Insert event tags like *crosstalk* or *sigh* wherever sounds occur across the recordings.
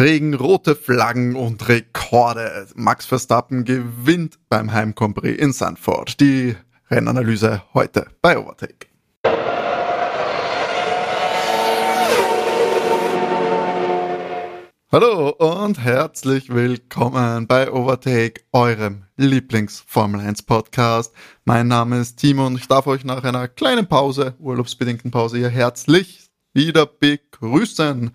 Regen, rote Flaggen und Rekorde. Max Verstappen gewinnt beim Heimcompris in Sanford. Die Rennanalyse heute bei Overtake. Hallo und herzlich willkommen bei Overtake, eurem Lieblings-Formel 1 Podcast. Mein Name ist Timo und ich darf euch nach einer kleinen Pause, urlaubsbedingten Pause, hier herzlich wieder begrüßen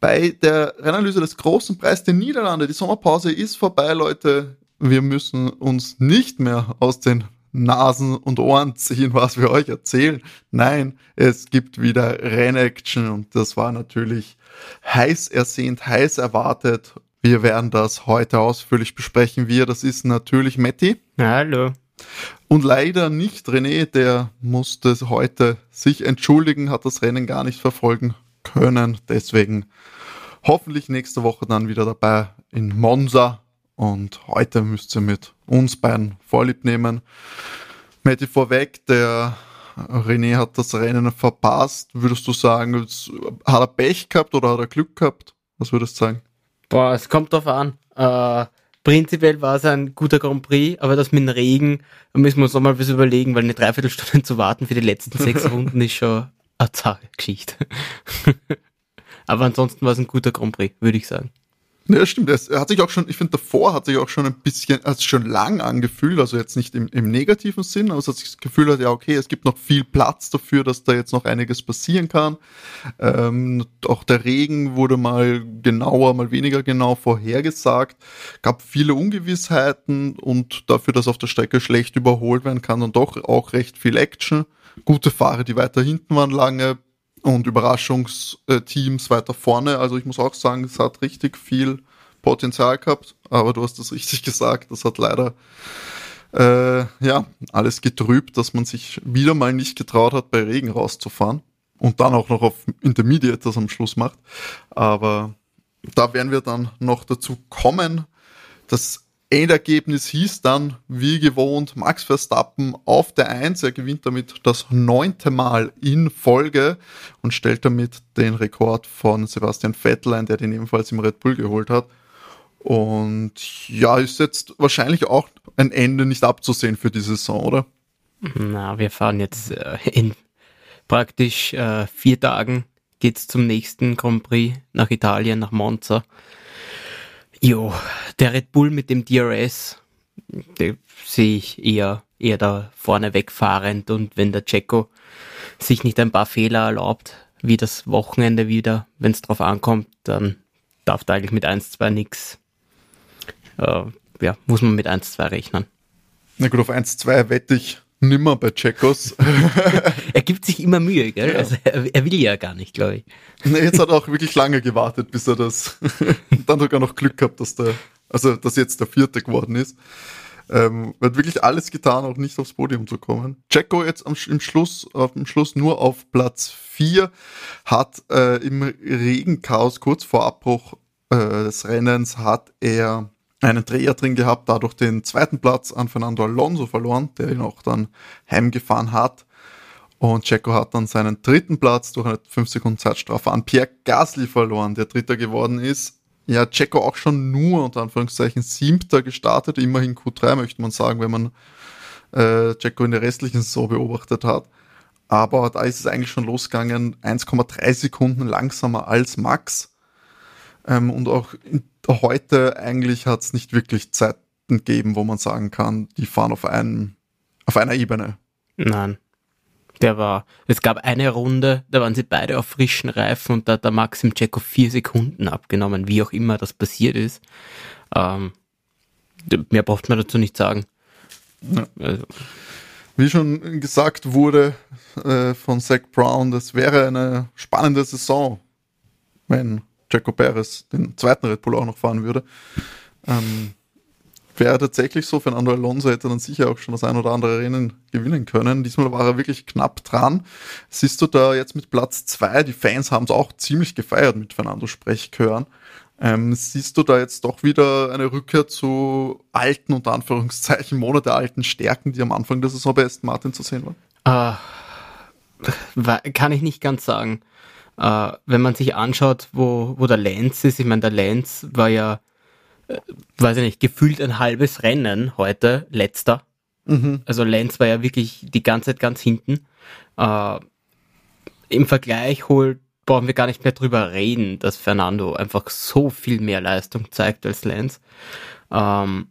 bei der Rennanalyse des großen Preis der Niederlande. Die Sommerpause ist vorbei, Leute. Wir müssen uns nicht mehr aus den Nasen und Ohren ziehen, was wir euch erzählen. Nein, es gibt wieder Rennaction und das war natürlich heiß ersehnt, heiß erwartet. Wir werden das heute ausführlich besprechen. Wir, das ist natürlich Matti. Hallo. Und leider nicht René, der musste heute sich entschuldigen, hat das Rennen gar nicht verfolgen können. Deswegen hoffentlich nächste Woche dann wieder dabei in Monza. Und heute müsst ihr mit uns beiden Vorlieb nehmen. Matti vorweg, der René hat das Rennen verpasst. Würdest du sagen, hat er Pech gehabt oder hat er Glück gehabt? Was würdest du sagen? Boah, es kommt drauf an. Äh, prinzipiell war es ein guter Grand Prix, aber das mit dem Regen, da müssen wir uns nochmal was überlegen, weil eine Dreiviertelstunde zu warten für die letzten sechs *laughs* Runden ist schon eine Geschichte. *laughs* aber ansonsten war es ein guter Grand Prix, würde ich sagen. Ja, stimmt. Er hat sich auch schon, ich finde, davor hat sich auch schon ein bisschen, also schon lang angefühlt, also jetzt nicht im, im negativen Sinn, aber es hat sich das Gefühl hat, ja, okay, es gibt noch viel Platz dafür, dass da jetzt noch einiges passieren kann. Ähm, auch der Regen wurde mal genauer, mal weniger genau vorhergesagt. Gab viele Ungewissheiten und dafür, dass auf der Strecke schlecht überholt werden kann, dann doch auch recht viel Action. Gute Fahrer, die weiter hinten waren lange, und Überraschungsteams weiter vorne. Also ich muss auch sagen, es hat richtig viel Potenzial gehabt, aber du hast das richtig *laughs* gesagt, das hat leider äh, ja alles getrübt, dass man sich wieder mal nicht getraut hat, bei Regen rauszufahren und dann auch noch auf Intermediate das am Schluss macht. Aber da werden wir dann noch dazu kommen. Das Endergebnis hieß dann, wie gewohnt, Max Verstappen auf der Eins. Er gewinnt damit das neunte Mal in Folge und stellt damit den Rekord von Sebastian Vettel ein, der den ebenfalls im Red Bull geholt hat. Und ja, ist jetzt wahrscheinlich auch ein Ende nicht abzusehen für die Saison, oder? Na, wir fahren jetzt äh, in praktisch äh, vier Tagen geht's zum nächsten Grand Prix nach Italien, nach Monza. Jo, der Red Bull mit dem DRS, sehe ich eher, eher da vorne wegfahrend und wenn der Checo sich nicht ein paar Fehler erlaubt, wie das Wochenende wieder, wenn es drauf ankommt, dann darf da eigentlich mit 1-2 nichts. Äh, ja, muss man mit 1-2 rechnen. Na gut, auf 1-2 wette ich nimmer bei Checos. *laughs* er gibt sich immer Mühe, gell? Ja. Also er, er, will ja gar nicht, glaube ich. Nee, jetzt hat er auch wirklich lange gewartet, bis er das *laughs* dann sogar noch Glück gehabt, dass der, also dass jetzt der vierte geworden ist. Ähm, hat wirklich alles getan, auch nicht aufs Podium zu kommen. Checo jetzt am, im Schluss, auf dem Schluss nur auf Platz 4, hat äh, im Regenchaos kurz vor Abbruch äh, des Rennens hat er einen Dreher drin gehabt, dadurch den zweiten Platz an Fernando Alonso verloren, der ihn auch dann heimgefahren hat. Und Checo hat dann seinen dritten Platz durch eine 5 Sekunden Zeitstrafe an Pierre Gasly verloren, der Dritter geworden ist. Ja, Checo auch schon nur unter Anführungszeichen siebter gestartet, immerhin Q3 möchte man sagen, wenn man äh, Checo in der restlichen Saison beobachtet hat. Aber da ist es eigentlich schon losgegangen, 1,3 Sekunden langsamer als Max. Ähm, und auch in heute eigentlich hat es nicht wirklich Zeiten gegeben, wo man sagen kann, die fahren auf einem, auf einer Ebene. Nein. Der war, es gab eine Runde, da waren sie beide auf frischen Reifen und da hat der Maxim Checo vier Sekunden abgenommen, wie auch immer das passiert ist. Ähm, mehr braucht man dazu nicht sagen. Ja. Also. Wie schon gesagt wurde äh, von Zach Brown, das wäre eine spannende Saison, wenn Jaco Perez den zweiten Red Bull auch noch fahren würde. Ähm, wäre tatsächlich so, Fernando Alonso hätte dann sicher auch schon das ein oder andere Rennen gewinnen können. Diesmal war er wirklich knapp dran. Siehst du da jetzt mit Platz zwei, die Fans haben es auch ziemlich gefeiert mit Fernando Sprechchören. Ähm, siehst du da jetzt doch wieder eine Rückkehr zu alten, unter Anführungszeichen, Monate alten Stärken, die am Anfang der Saison bei Aston Martin zu sehen waren? *laughs* Uh, kann ich nicht ganz sagen. Äh, wenn man sich anschaut, wo, wo der Lance ist, ich meine, der Lance war ja, äh, weiß ich nicht, gefühlt ein halbes Rennen heute, letzter. Mhm. Also Lance war ja wirklich die ganze Zeit ganz hinten. Äh, Im Vergleich holt, brauchen wir gar nicht mehr drüber reden, dass Fernando einfach so viel mehr Leistung zeigt als Lance. Ähm,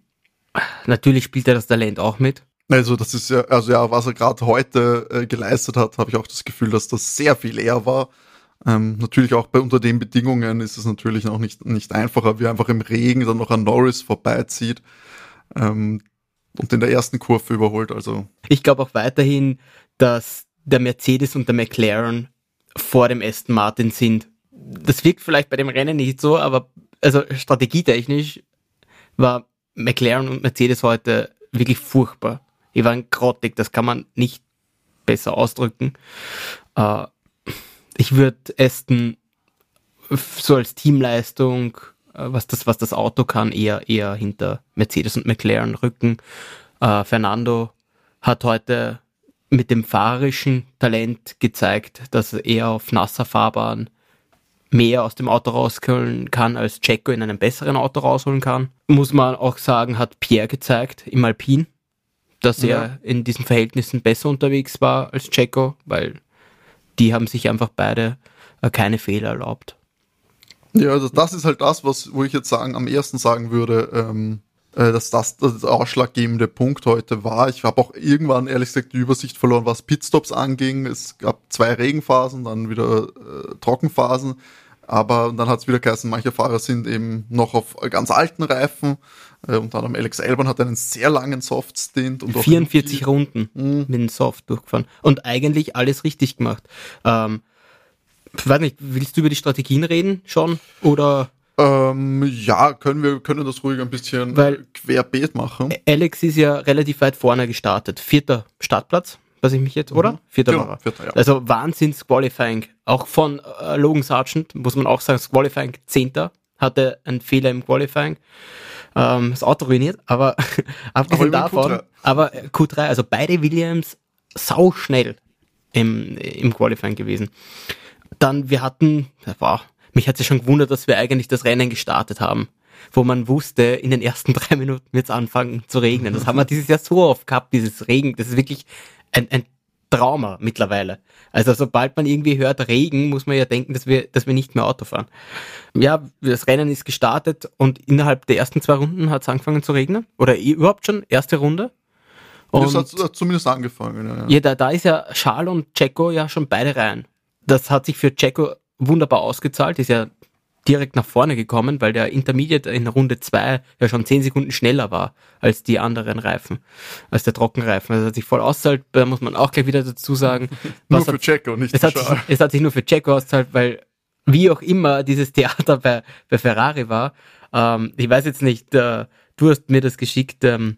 natürlich spielt er das Talent auch mit. Also das ist ja, also ja, was er gerade heute äh, geleistet hat, habe ich auch das Gefühl, dass das sehr viel eher war. Ähm, natürlich auch bei unter den Bedingungen ist es natürlich auch nicht, nicht einfacher, wie einfach im Regen dann noch an Norris vorbeizieht ähm, und in der ersten Kurve überholt. Also ich glaube auch weiterhin, dass der Mercedes und der McLaren vor dem Aston Martin sind. Das wirkt vielleicht bei dem Rennen nicht so, aber also strategietechnisch war McLaren und Mercedes heute wirklich furchtbar. Die waren grottig, das kann man nicht besser ausdrücken. Äh, ich würde Aston so als Teamleistung, äh, was das, was das Auto kann, eher, eher hinter Mercedes und McLaren rücken. Äh, Fernando hat heute mit dem fahrerischen Talent gezeigt, dass er auf nasser Fahrbahn mehr aus dem Auto rausholen kann, als Checo in einem besseren Auto rausholen kann. Muss man auch sagen, hat Pierre gezeigt im Alpin, dass ja. er in diesen Verhältnissen besser unterwegs war als Checo, weil die haben sich einfach beide äh, keine Fehler erlaubt. Ja, also das ist halt das, was, wo ich jetzt sagen, am ersten sagen würde, ähm, äh, dass das das ausschlaggebende Punkt heute war. Ich habe auch irgendwann ehrlich gesagt die Übersicht verloren, was Pitstops anging. Es gab zwei Regenphasen, dann wieder äh, Trockenphasen. Aber dann hat es wieder geheißen, manche Fahrer sind eben noch auf ganz alten Reifen. Äh, unter anderem Alex Albon hat einen sehr langen Soft-Stint. 44 Runden mhm. mit dem Soft durchgefahren. Und eigentlich alles richtig gemacht. Ähm, weiß nicht, willst du über die Strategien reden schon? Oder ähm, ja, können wir können das ruhig ein bisschen Weil querbeet machen. Alex ist ja relativ weit vorne gestartet. Vierter Startplatz, was ich mich jetzt, mhm. oder? Vierter genau, war Vierter, ja. Also Wahnsinns Qualifying. Auch von äh, Logan Sargent, muss man auch sagen, das Qualifying Zehnter, hatte einen Fehler im Qualifying. Ähm, das Auto ruiniert, aber *laughs* abgesehen aber davon, Q3. aber Q3, also beide Williams sau schnell im, im Qualifying gewesen. Dann, wir hatten, wow, mich hat es ja schon gewundert, dass wir eigentlich das Rennen gestartet haben, wo man wusste, in den ersten *laughs* drei Minuten wird es anfangen zu regnen. Das haben wir dieses Jahr so oft gehabt, dieses Regen. Das ist wirklich ein, ein Trauma mittlerweile. Also sobald man irgendwie hört Regen, muss man ja denken, dass wir, dass wir nicht mehr Auto fahren. Ja, das Rennen ist gestartet und innerhalb der ersten zwei Runden hat es angefangen zu regnen. Oder überhaupt schon, erste Runde. Und das hat zumindest angefangen. Ja, ja da, da ist ja Charles und Checo ja schon beide rein. Das hat sich für Checo wunderbar ausgezahlt, ist ja direkt nach vorne gekommen, weil der Intermediate in Runde 2 ja schon 10 Sekunden schneller war als die anderen Reifen, als der Trockenreifen. Also hat sich voll auszahlt, da muss man auch gleich wieder dazu sagen. *laughs* nur für Checo, nicht es hat, sich, es hat sich nur für Checo auszahlt, weil wie auch immer dieses Theater bei, bei Ferrari war. Ähm, ich weiß jetzt nicht, äh, du hast mir das geschickt, ähm,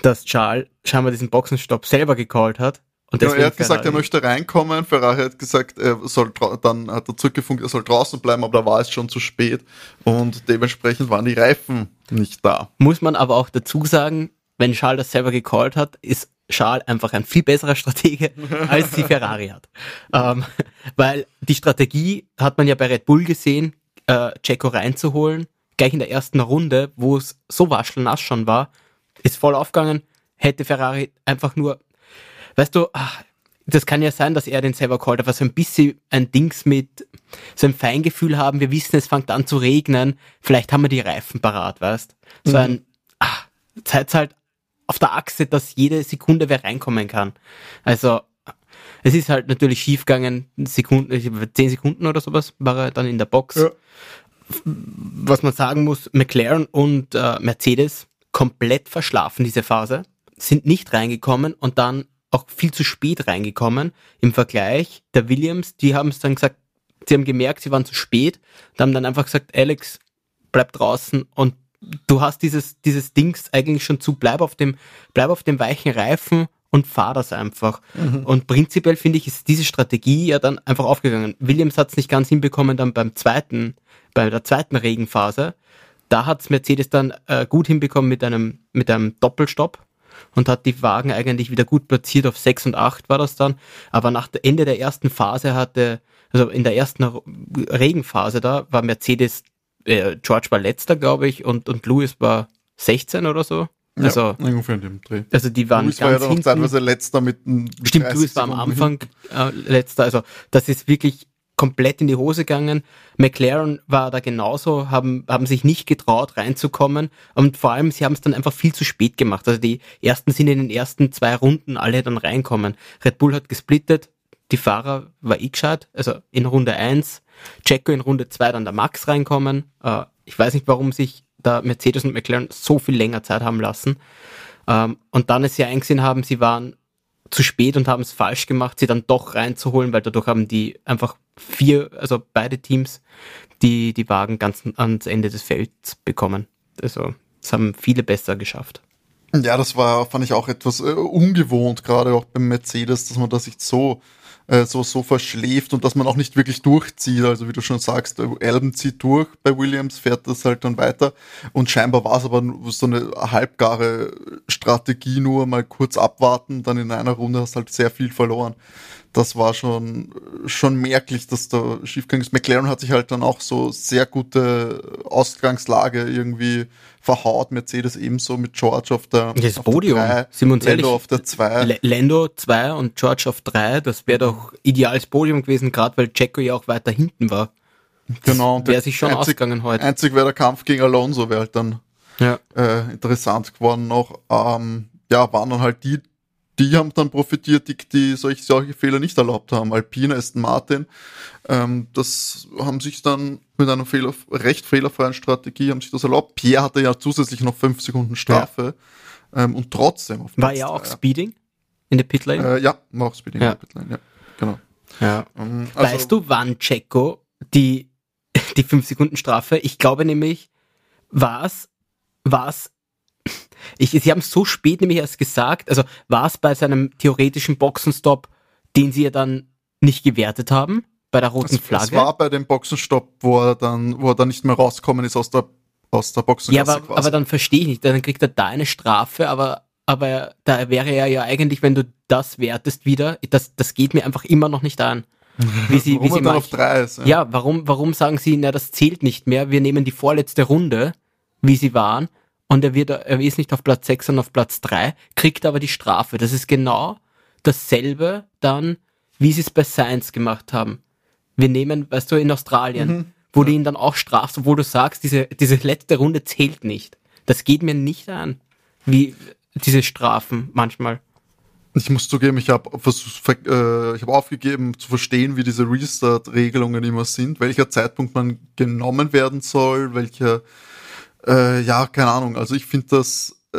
dass Charles scheinbar diesen Boxenstopp selber gecallt hat und genau, er hat gesagt, er möchte reinkommen. Ferrari hat gesagt, er soll dann hat er zurückgefunkt, er soll draußen bleiben, aber da war es schon zu spät und dementsprechend waren die Reifen nicht da. Muss man aber auch dazu sagen, wenn Charles das selber gecallt hat, ist Charles einfach ein viel besserer Stratege, *laughs* als die Ferrari hat. Ähm, weil die Strategie hat man ja bei Red Bull gesehen, äh, Checo reinzuholen, gleich in der ersten Runde, wo es so waschelnass schon war, ist voll aufgegangen, hätte Ferrari einfach nur weißt du, ach, das kann ja sein, dass er den selber callt, aber so ein bisschen ein Dings mit so ein Feingefühl haben, wir wissen, es fängt an zu regnen, vielleicht haben wir die Reifen parat, weißt? So mhm. ein, ach, Zeit halt auf der Achse, dass jede Sekunde wer reinkommen kann. Also, es ist halt natürlich schiefgegangen, Sekunden, zehn Sekunden oder sowas war er dann in der Box. Ja. Was man sagen muss, McLaren und äh, Mercedes komplett verschlafen diese Phase, sind nicht reingekommen und dann auch viel zu spät reingekommen im Vergleich. Der Williams, die haben es dann gesagt, sie haben gemerkt, sie waren zu spät und haben dann einfach gesagt, Alex, bleib draußen und du hast dieses, dieses Dings eigentlich schon zu, bleib auf dem, bleib auf dem weichen Reifen und fahr das einfach. Mhm. Und prinzipiell finde ich, ist diese Strategie ja dann einfach aufgegangen. Williams hat es nicht ganz hinbekommen dann beim zweiten, bei der zweiten Regenphase. Da hat Mercedes dann äh, gut hinbekommen mit einem, mit einem Doppelstopp und hat die Wagen eigentlich wieder gut platziert. Auf 6 und 8 war das dann. Aber nach Ende der ersten Phase hatte also in der ersten Regenphase da, war Mercedes, äh, George war letzter, glaube ich, und, und Lewis war 16 oder so. Also, ja, ungefähr in dem Dreh. Also die waren Lewis ganz war ja noch teilweise letzter mit einem Stimmt, Lewis war am Anfang äh, letzter. Also das ist wirklich komplett in die Hose gegangen. McLaren war da genauso, haben, haben sich nicht getraut reinzukommen und vor allem, sie haben es dann einfach viel zu spät gemacht. Also die ersten sind in den ersten zwei Runden alle dann reinkommen. Red Bull hat gesplittet, die Fahrer war ich gescheit, also in Runde 1, Checo in Runde 2 dann der Max reinkommen. Äh, ich weiß nicht, warum sich da Mercedes und McLaren so viel länger Zeit haben lassen. Ähm, und dann es ja eingesehen haben, sie waren zu spät und haben es falsch gemacht, sie dann doch reinzuholen, weil dadurch haben die einfach vier, also beide Teams, die die Wagen ganz ans Ende des Felds bekommen. Also, das haben viele besser geschafft. Ja, das war, fand ich auch etwas äh, ungewohnt, gerade auch beim Mercedes, dass man das sich so äh, so, so verschläft und dass man auch nicht wirklich durchzieht. Also wie du schon sagst, Alben zieht durch, bei Williams fährt das halt dann weiter und scheinbar war es aber so eine halbgare Strategie, nur mal kurz abwarten, dann in einer Runde hast halt sehr viel verloren. Das war schon, schon merklich, dass da schiefgegangen ist. McLaren hat sich halt dann auch so sehr gute Ausgangslage irgendwie verhaut. Mercedes ebenso mit George auf der das auf Podium. Der drei, Lando auf der 2. Lando 2 und George auf 3, das wäre doch ideales Podium gewesen, gerade weil Checo ja auch weiter hinten war. Genau. Wäre sich schon einzig, ausgegangen heute. Einzig wäre der Kampf gegen Alonso, wäre halt dann ja. äh, interessant geworden noch. Ähm, ja, waren dann halt die, die haben dann profitiert, die, die solche, solche Fehler nicht erlaubt haben. Alpine, Aston Martin, ähm, das haben sich dann mit einer Fehler, recht fehlerfreien Strategie haben sich das erlaubt. Pierre hatte ja zusätzlich noch fünf Sekunden Strafe ja. ähm, und trotzdem auf War er auch Speeding in der Pitlane? Äh, ja, war auch Speeding ja. in der Pitlane, ja, genau. Ja. Ähm, also, weißt du, wann Checo die, *laughs* die fünf Sekunden Strafe, ich glaube nämlich, war es, war es ich, Sie haben es so spät nämlich erst gesagt, also war es bei seinem theoretischen Boxenstopp, den Sie ja dann nicht gewertet haben, bei der roten es, Flagge? Es war bei dem Boxenstopp, wo er dann, wo er dann nicht mehr rauskommen ist aus der, aus der Boxengasse Ja, aber, aber dann verstehe ich nicht, dann kriegt er da eine Strafe, aber, aber da wäre er ja eigentlich, wenn du das wertest wieder, das, das geht mir einfach immer noch nicht an. *laughs* Wie sie, warum wie sie dann auf drei ist. Ja. ja, warum, warum sagen sie, na, das zählt nicht mehr, wir nehmen die vorletzte Runde, wie sie waren, und er wird, er ist nicht auf Platz 6, sondern auf Platz 3, kriegt aber die Strafe. Das ist genau dasselbe dann, wie sie es bei Science gemacht haben. Wir nehmen, weißt du, in Australien, mhm. wo ja. du ihn dann auch strafst, obwohl du sagst, diese, diese letzte Runde zählt nicht. Das geht mir nicht an, wie diese Strafen manchmal. Ich muss zugeben, ich habe äh, ich hab aufgegeben zu verstehen, wie diese Restart-Regelungen immer sind, welcher Zeitpunkt man genommen werden soll, welcher äh, ja, keine Ahnung. Also ich finde das äh,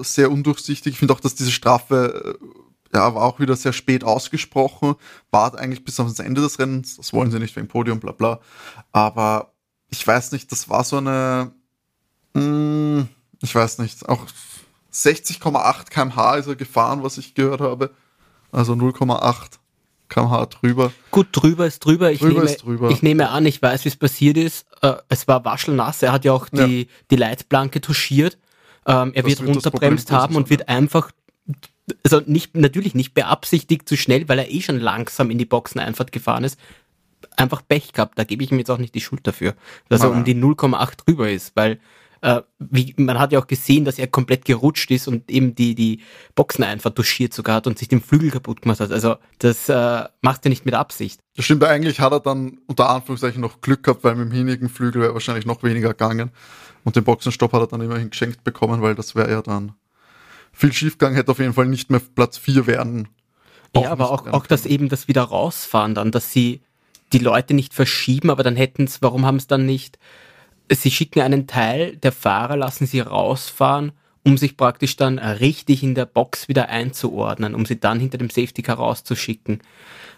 sehr undurchsichtig. Ich finde auch, dass diese Strafe äh, ja, war auch wieder sehr spät ausgesprochen, war eigentlich bis ans Ende des Rennens. Das wollen sie nicht wegen Podium, bla bla. Aber ich weiß nicht, das war so eine, mh, hm, ich weiß nicht, auch 60,8 kmh ist er gefahren, was ich gehört habe. Also 0,8 kmh drüber. Gut, drüber ist drüber. Ich, drüber nehme, ist drüber. ich nehme an, ich weiß, wie es passiert ist. Äh, es war waschelnass. Er hat ja auch die, ja. die Leitplanke touchiert. Ähm, er das wird runterbremst haben und wird einfach, also nicht, natürlich nicht beabsichtigt zu schnell, weil er eh schon langsam in die Boxeneinfahrt gefahren ist. Einfach Pech gehabt. Da gebe ich ihm jetzt auch nicht die Schuld dafür, dass Nein. er um die 0,8 drüber ist, weil äh, wie, man hat ja auch gesehen, dass er komplett gerutscht ist und eben die, die Boxen einfach touchiert sogar hat und sich den Flügel kaputt gemacht hat. Also das äh, macht er nicht mit Absicht. Das stimmt, eigentlich hat er dann unter Anführungszeichen noch Glück gehabt, weil mit dem hinigen Flügel wäre wahrscheinlich noch weniger gegangen. Und den Boxenstopp hat er dann immerhin geschenkt bekommen, weil das wäre ja dann viel schiefgegangen, hätte auf jeden Fall nicht mehr Platz 4 werden. Ja, aber auch, auch das eben das wieder rausfahren dann, dass sie die Leute nicht verschieben, aber dann hätten es, warum haben es dann nicht Sie schicken einen Teil der Fahrer, lassen sie rausfahren, um sich praktisch dann richtig in der Box wieder einzuordnen, um sie dann hinter dem Safety Car rauszuschicken.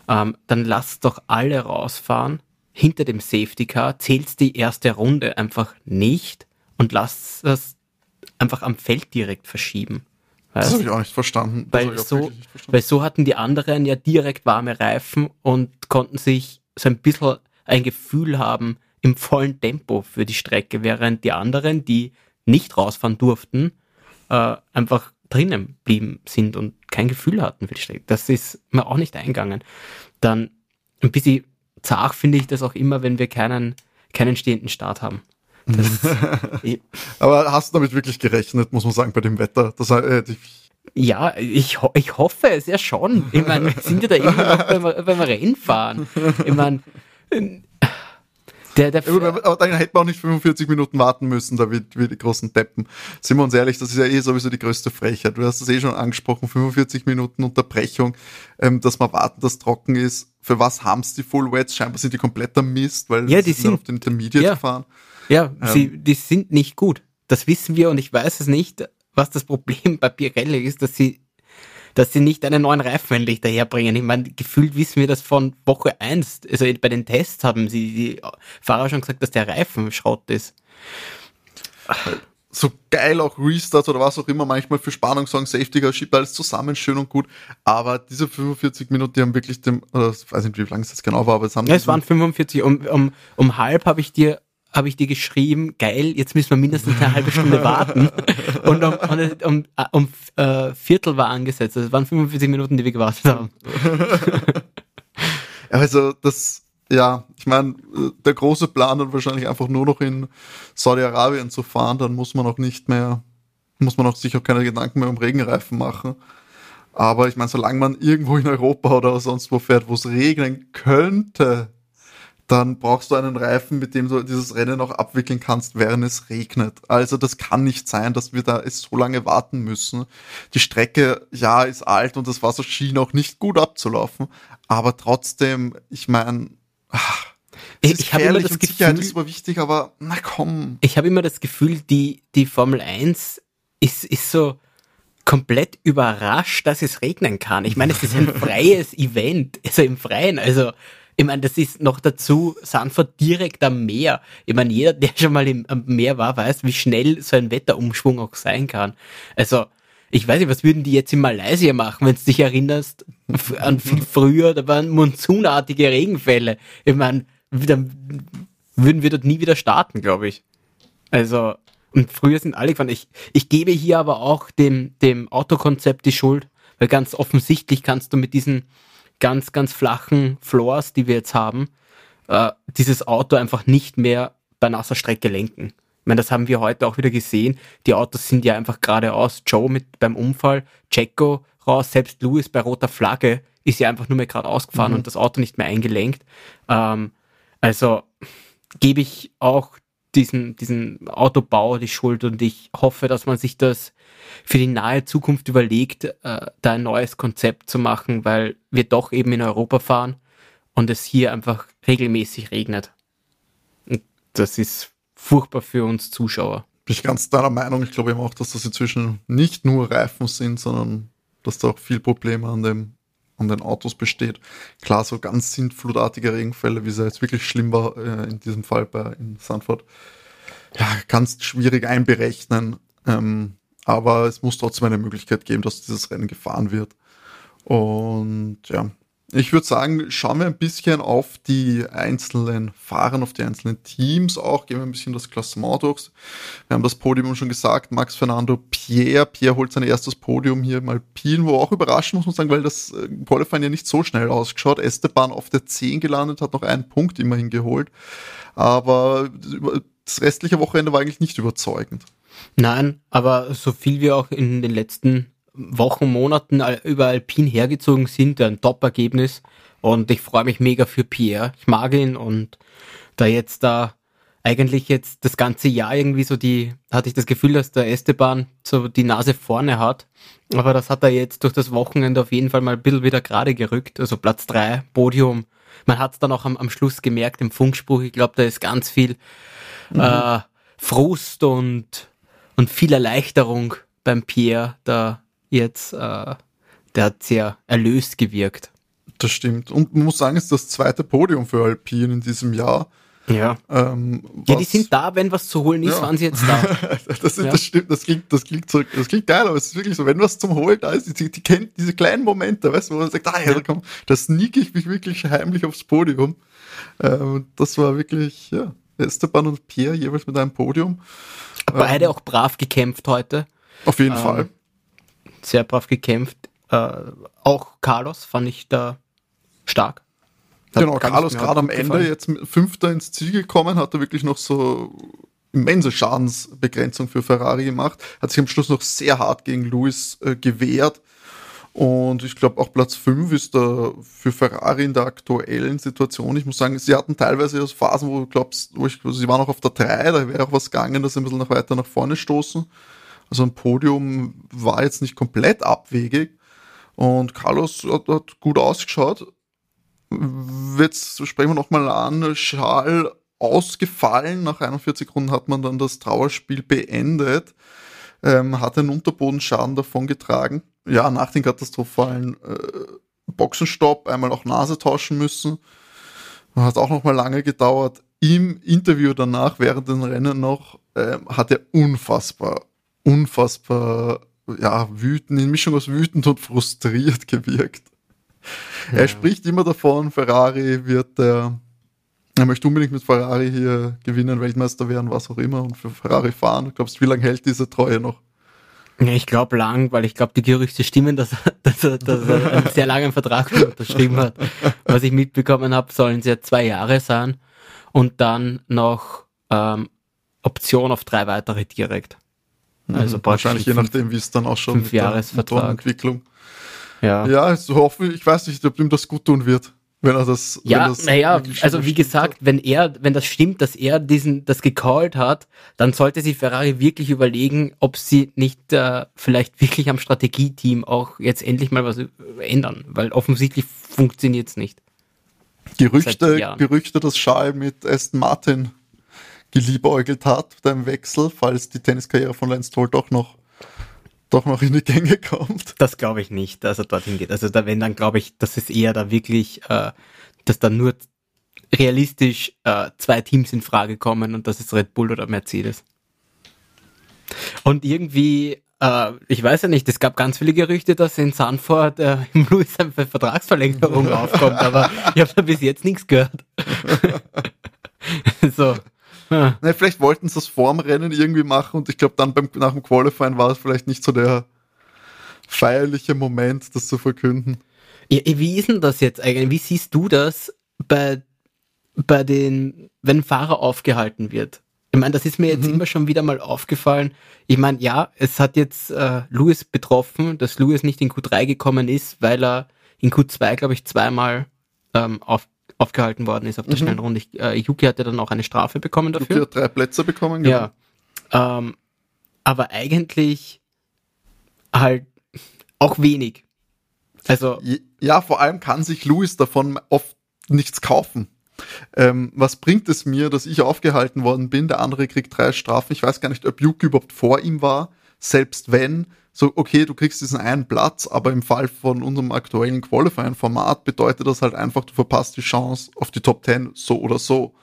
Ähm, dann lasst doch alle rausfahren. Hinter dem Safety Car zählt die erste Runde einfach nicht und lasst das einfach am Feld direkt verschieben. Weißt? Das habe ich auch nicht verstanden. Weil so, nicht verstanden. weil so hatten die anderen ja direkt warme Reifen und konnten sich so ein bisschen ein Gefühl haben, im vollen Tempo für die Strecke, während die anderen, die nicht rausfahren durften, äh, einfach drinnen blieben sind und kein Gefühl hatten für die Strecke. Das ist mir auch nicht eingegangen. Dann ein bisschen zart finde ich das auch immer, wenn wir keinen, keinen stehenden Start haben. *laughs* Aber hast du damit wirklich gerechnet, muss man sagen, bei dem Wetter? Das, äh, ja, ich, ho ich hoffe es ja schon. Ich meine, wir sind ja da immer noch beim, beim Rennfahren. Ich meine, der, der aber dann hätte man auch nicht 45 Minuten warten müssen, da wie, wie die großen Deppen. Sind wir uns ehrlich, das ist ja eh sowieso die größte Frechheit. Du hast es eh schon angesprochen, 45 Minuten Unterbrechung, ähm, dass man warten, dass trocken ist. Für was haben es die Full Wets? Scheinbar sind die kompletter Mist, weil ja, die sind auf den Intermediate ja, fahren. Ja, ähm, sie, die sind nicht gut. Das wissen wir und ich weiß es nicht, was das Problem bei Pirelli ist, dass sie dass sie nicht einen neuen Reifen endlich daherbringen. Ich meine, gefühlt wissen wir das von Woche eins. Also bei den Tests haben sie die Fahrer schon gesagt, dass der Reifen Schrott ist. So geil auch Restarts oder was auch immer, manchmal für Spannung sagen, Safety Car schiebt alles zusammen, schön und gut. Aber diese 45 Minuten, die haben wirklich dem, oder ich weiß nicht, wie lange es jetzt genau war, aber es haben. Ja, es waren 45. Um, um, um halb habe ich dir habe ich dir geschrieben, geil, jetzt müssen wir mindestens eine halbe Stunde warten. *laughs* Und um, um, um äh, Viertel war angesetzt. Also es waren 45 Minuten, die wir gewartet haben. *laughs* also das, ja, ich meine, der große Plan dann wahrscheinlich einfach nur noch in Saudi-Arabien zu fahren, dann muss man auch nicht mehr, muss man auch sich auch keine Gedanken mehr um Regenreifen machen. Aber ich meine, solange man irgendwo in Europa oder sonst wo fährt, wo es regnen könnte, dann brauchst du einen Reifen, mit dem du dieses Rennen auch abwickeln kannst, während es regnet. Also das kann nicht sein, dass wir da so lange warten müssen. Die Strecke, ja, ist alt und das Wasser schien auch nicht gut abzulaufen, aber trotzdem, ich meine, es ich, ich habe immer das Gefühl, Sicherheit ist super wichtig, aber na komm. Ich habe immer das Gefühl, die die Formel 1 ist ist so komplett überrascht, dass es regnen kann. Ich meine, es ist ein *laughs* freies Event, also im Freien, also ich meine, das ist noch dazu Sanford direkt am Meer. Ich meine, jeder, der schon mal im, am Meer war, weiß, wie schnell so ein Wetterumschwung auch sein kann. Also, ich weiß nicht, was würden die jetzt in Malaysia machen, wenn du dich erinnerst, an viel früher, da waren monsunartige Regenfälle. Ich meine, dann würden wir dort nie wieder starten, glaube ich. Also, und früher sind alle gefahren. Ich, ich gebe hier aber auch dem, dem Autokonzept die Schuld, weil ganz offensichtlich kannst du mit diesen ganz, ganz flachen Floors, die wir jetzt haben, äh, dieses Auto einfach nicht mehr bei nasser Strecke lenken. Ich meine, das haben wir heute auch wieder gesehen. Die Autos sind ja einfach geradeaus. Joe mit beim Unfall, Checo raus, selbst Lewis bei roter Flagge ist ja einfach nur mehr geradeaus gefahren mhm. und das Auto nicht mehr eingelenkt. Ähm, also gebe ich auch diesen, diesen Autobau die Schuld und ich hoffe, dass man sich das für die nahe Zukunft überlegt, äh, da ein neues Konzept zu machen, weil wir doch eben in Europa fahren und es hier einfach regelmäßig regnet. Und das ist furchtbar für uns Zuschauer. Bin ich ganz deiner Meinung. Ich glaube eben auch, dass das inzwischen nicht nur Reifen sind, sondern dass da auch viel Probleme an dem an den Autos besteht. Klar, so ganz sintflutartige Regenfälle, wie es jetzt wirklich schlimm war äh, in diesem Fall bei in Sanford, ja, ganz schwierig einberechnen. Ähm, aber es muss trotzdem eine Möglichkeit geben, dass dieses Rennen gefahren wird. Und ja, ich würde sagen, schauen wir ein bisschen auf die einzelnen Fahrer, auf die einzelnen Teams auch, gehen wir ein bisschen das Klassement durch. Wir haben das Podium schon gesagt, Max Fernando Pierre. Pierre holt sein erstes Podium hier mal Alpine, wo auch überraschend muss man sagen, weil das äh, Qualifying ja nicht so schnell ausgeschaut. Esteban auf der 10 gelandet, hat noch einen Punkt immerhin geholt. Aber das restliche Wochenende war eigentlich nicht überzeugend. Nein, aber so viel wir auch in den letzten Wochen, Monaten über Alpin hergezogen sind, ein Top-Ergebnis. Und ich freue mich mega für Pierre. Ich mag ihn und da jetzt da eigentlich jetzt das ganze Jahr irgendwie so die, hatte ich das Gefühl, dass der Esteban so die Nase vorne hat. Aber das hat er jetzt durch das Wochenende auf jeden Fall mal ein bisschen wieder gerade gerückt. Also Platz drei Podium. Man hat es dann auch am, am Schluss gemerkt im Funkspruch. Ich glaube, da ist ganz viel mhm. äh, Frust und und viel Erleichterung beim Pierre da jetzt, äh, der hat sehr erlöst gewirkt. Das stimmt. Und man muss sagen, es ist das zweite Podium für Alpine in diesem Jahr. Ja. Ähm, ja, die sind da, wenn was zu holen ist, ja. waren sie jetzt da. *laughs* das, ist, ja. das stimmt, das klingt, das klingt so, das klingt geil, aber es ist wirklich so, wenn was zum Holen da ist, die, die kennt diese kleinen Momente, weißt du, wo man sagt, ah ja, da komm, da sneak ich mich wirklich heimlich aufs Podium. Ähm, das war wirklich, ja, Esteban und Pierre jeweils mit einem Podium. Beide ähm, auch brav gekämpft heute. Auf jeden ähm, Fall. Sehr brav gekämpft. Äh, auch Carlos fand ich da stark. Genau, Carlos gerade am Ende jetzt Fünfter ins Ziel gekommen, hat er wirklich noch so immense Schadensbegrenzung für Ferrari gemacht, hat sich am Schluss noch sehr hart gegen Lewis äh, gewehrt. Und ich glaube, auch Platz 5 ist da für Ferrari in der aktuellen Situation. Ich muss sagen, sie hatten teilweise Phasen, wo du glaubst, wo ich, also sie waren auch auf der 3, da wäre auch was gegangen, dass sie ein bisschen noch weiter nach vorne stoßen. Also ein Podium war jetzt nicht komplett abwegig. Und Carlos hat, hat gut ausgeschaut. Jetzt sprechen wir nochmal an, Charles ausgefallen. Nach 41 Runden hat man dann das Trauerspiel beendet. Ähm, hat einen Unterbodenschaden davon getragen. Ja, nach dem katastrophalen äh, Boxenstopp einmal auch Nase tauschen müssen. Hat auch noch mal lange gedauert. Im Interview danach, während den Rennen noch, äh, hat er unfassbar, unfassbar, ja, wütend, in Mischung aus wütend und frustriert gewirkt. Ja. Er spricht immer davon, Ferrari wird der, er möchte unbedingt mit Ferrari hier gewinnen, Weltmeister werden, was auch immer und für Ferrari fahren. Glaubst Du wie lange hält diese Treue noch? Ja, ich glaube lang, weil ich glaube, die Gerüchte stimmen, dass, *laughs* dass, er, dass er einen sehr langen Vertrag *laughs* unterschrieben hat. Was ich mitbekommen habe, sollen es ja zwei Jahre sein und dann noch ähm, Option auf drei weitere direkt. Also mhm, wahrscheinlich je nachdem, wie es dann auch schon fünf Jahresvertrag. Entwicklung. Ja. Ja, so hoffe ich, weiß nicht, ob ihm das gut tun wird. Wenn er das, ja, naja, also wie gesagt, hat. wenn er, wenn das stimmt, dass er diesen, das gecallt hat, dann sollte sich Ferrari wirklich überlegen, ob sie nicht äh, vielleicht wirklich am Strategieteam auch jetzt endlich mal was ändern, weil offensichtlich funktioniert es nicht. Gerüchte, Gerüchte, dass Schal mit Aston Martin geliebäugelt hat beim Wechsel, falls die Tenniskarriere von Lance Toll doch noch doch noch in die Gänge kommt. Das glaube ich nicht, dass er dorthin geht. Also da wenn dann glaube ich, dass es eher da wirklich, äh, dass da nur realistisch äh, zwei Teams in Frage kommen und das ist Red Bull oder Mercedes. Und irgendwie, äh, ich weiß ja nicht, es gab ganz viele Gerüchte, dass in Sanford äh, *laughs* im Louis eine Vertragsverlängerung aufkommt, aber ich habe da bis jetzt nichts gehört. *laughs* so. *laughs* Ja. Ne, vielleicht wollten sie das vorm Rennen irgendwie machen und ich glaube dann beim, nach dem Qualifying war es vielleicht nicht so der feierliche Moment, das zu verkünden. Ja, wie ist denn das jetzt eigentlich? Wie siehst du das bei, bei den, wenn ein Fahrer aufgehalten wird? Ich meine, das ist mir jetzt mhm. immer schon wieder mal aufgefallen. Ich meine, ja, es hat jetzt äh, Lewis betroffen, dass Lewis nicht in Q3 gekommen ist, weil er in Q2, glaube ich, zweimal ähm, auf, aufgehalten worden ist auf der mhm. schnellen Runde. Ich, äh, Yuki hatte dann auch eine Strafe bekommen dafür. Yuki hat drei Plätze bekommen, genau. Ja. Ähm, aber eigentlich halt auch wenig. Also. Ja, vor allem kann sich Louis davon oft nichts kaufen. Ähm, was bringt es mir, dass ich aufgehalten worden bin? Der andere kriegt drei Strafen. Ich weiß gar nicht, ob Yuki überhaupt vor ihm war. Selbst wenn, so, okay, du kriegst diesen einen Platz, aber im Fall von unserem aktuellen Qualifying-Format bedeutet das halt einfach, du verpasst die Chance auf die Top 10 so oder so.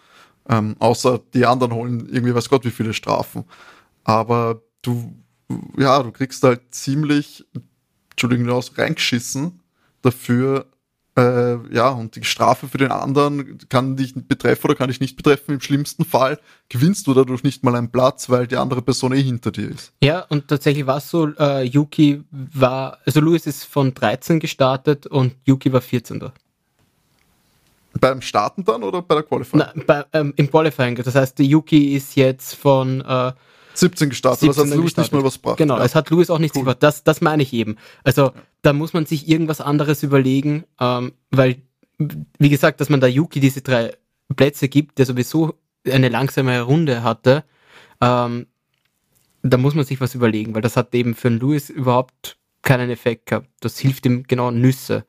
Ähm, außer die anderen holen irgendwie, weiß Gott, wie viele Strafen. Aber du, ja, du kriegst halt ziemlich, Entschuldigung, reingeschissen dafür, äh, ja, und die Strafe für den anderen kann dich betreffen oder kann dich nicht betreffen. Im schlimmsten Fall gewinnst du dadurch nicht mal einen Platz, weil die andere Person eh hinter dir ist. Ja, und tatsächlich war es so, äh, Yuki war, also Louis ist von 13 gestartet und Yuki war 14. Beim Starten dann oder bei der Qualifying? Na, bei, ähm, Im Qualifying. Das heißt, Yuki ist jetzt von äh, 17 gestartet, 17 das hat Louis nicht mal was gebracht. Genau, ja. es hat Louis auch nichts cool. gebracht. Das, das meine ich eben. Also da muss man sich irgendwas anderes überlegen, ähm, weil, wie gesagt, dass man da Yuki diese drei Plätze gibt, der sowieso eine langsame Runde hatte, ähm, da muss man sich was überlegen, weil das hat eben für einen Louis überhaupt keinen Effekt gehabt. Das hilft ihm genau Nüsse.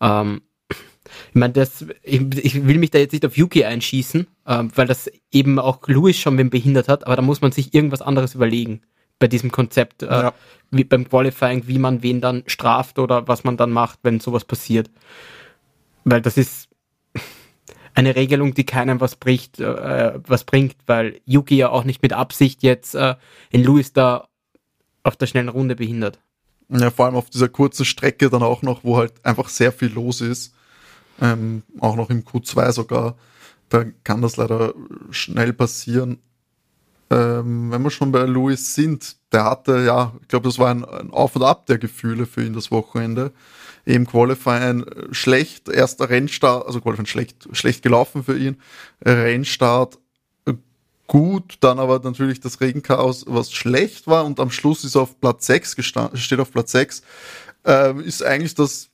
Ähm, ich meine, das, ich, ich, will mich da jetzt nicht auf Yuki einschießen, ähm, weil das eben auch Louis schon wen behindert hat, aber da muss man sich irgendwas anderes überlegen bei diesem Konzept, äh, ja. wie beim Qualifying, wie man wen dann straft oder was man dann macht, wenn sowas passiert. Weil das ist *laughs* eine Regelung, die keinem was bricht, äh, was bringt, weil Yuki ja auch nicht mit Absicht jetzt äh, in Louis da auf der schnellen Runde behindert. Ja, vor allem auf dieser kurzen Strecke dann auch noch, wo halt einfach sehr viel los ist ähm, auch noch im Q2 sogar. Da kann das leider schnell passieren. ähm, wenn wir schon bei Lewis sind, der hatte ja, ich glaube, das war ein, ein Auf und Ab der Gefühle für ihn das Wochenende. Eben Qualifying schlecht, erster Rennstart, also Qualifying schlecht, schlecht gelaufen für ihn. Rennstart gut, dann aber natürlich das Regenchaos, was schlecht war und am Schluss ist er auf Platz 6 gestanden, steht auf Platz 6, ähm, ist eigentlich das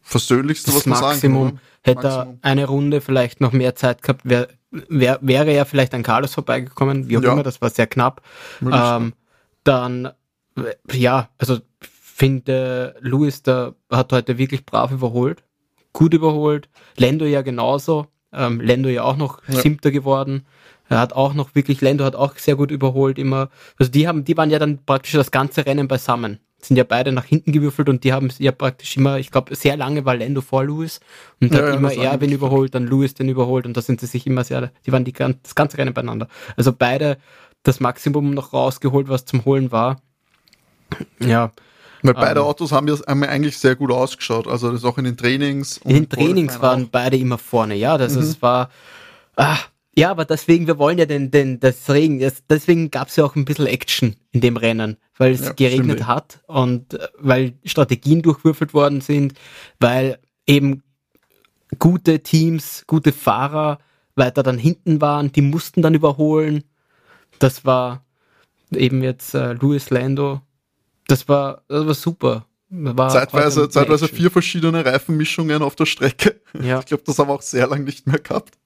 Versöhnlichste, das was man Maximum. sagen kann. Hätte er eine Runde vielleicht noch mehr Zeit gehabt, wär, wär, wäre ja vielleicht an Carlos vorbeigekommen, wie auch Ja. immer, das war sehr knapp. Ähm, dann, ja, also finde, Lewis, der hat heute wirklich brav überholt, gut überholt. Lando ja genauso. Ähm, Lando ja auch noch Ja. siebter geworden. Er hat auch noch wirklich, Lando hat auch sehr gut überholt immer. Also die haben, die waren ja dann praktisch das ganze Rennen beisammen. Sind ja beide nach hinten gewürfelt und die haben ja praktisch immer, ich glaube, sehr lange war Lando vor Lewis und Ja, hat ja, immer er wen eigentlich- überholt, dann Lewis den überholt und da sind sie sich immer sehr, die waren die, das ganze Rennen beieinander. Also beide das Maximum noch rausgeholt, was zum Holen war. Ja, Weil beide Ähm. Autos haben ja haben ja eigentlich sehr gut ausgeschaut. Also das auch in den Trainings. in den Trainings waren beide immer vorne, ja, das Mhm. es war, ah, ja, aber deswegen, wir wollen ja den, den, das Regen, das, deswegen gab es ja auch ein bisschen Action in dem Rennen, weil es Ja, geregnet stimmt. hat und äh, weil Strategien durchwürfelt worden sind, weil eben gute Teams, gute Fahrer weiter dann hinten waren, die mussten dann überholen. Das war eben jetzt äh, Louis Lando. Das war, das war super. War Zeitweise, zeitweise Action. vier verschiedene Reifenmischungen auf der Strecke. Ja. Ich glaube, das haben wir auch sehr lange nicht mehr gehabt.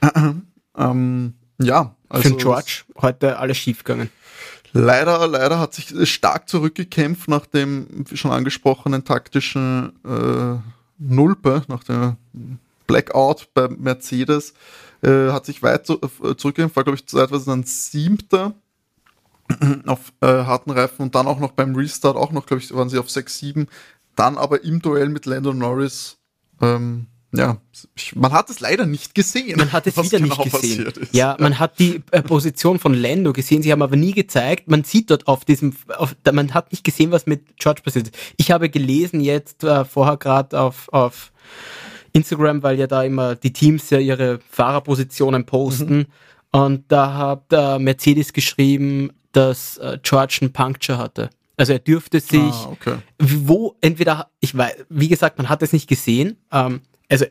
*coughs* ähm, ja, Für also den George heute alles schiefgegangen. leider, leider hat sich stark zurückgekämpft nach dem schon angesprochenen taktischen äh, Nulpe, nach dem Blackout bei Mercedes, äh, hat sich weit zu, äh, zurückgekämpft, war glaube ich zeitweise dann siebter *coughs* auf äh, harten Reifen und dann auch noch beim Restart, auch noch, glaube ich, waren sie auf 6, 7. Dann aber im Duell mit Lando Norris, ähm, ja, ich, man hat es leider nicht gesehen. Man hat es *laughs* wieder genau nicht gesehen. ist. Ja, man hat die äh, Position von Lando gesehen, sie haben aber nie gezeigt. Man sieht dort auf diesem, auf, man hat nicht gesehen, was mit George passiert. ist. Ich habe gelesen jetzt äh, vorher gerade auf, auf Instagram, weil ja da immer die Teams ja ihre Fahrerpositionen posten. Mhm. Und da hat äh, Mercedes geschrieben, dass äh, George einen Puncture hatte. Also er dürfte sich Ah, okay. wo entweder, ich weiß, wie gesagt, man hat es nicht gesehen. Ähm, also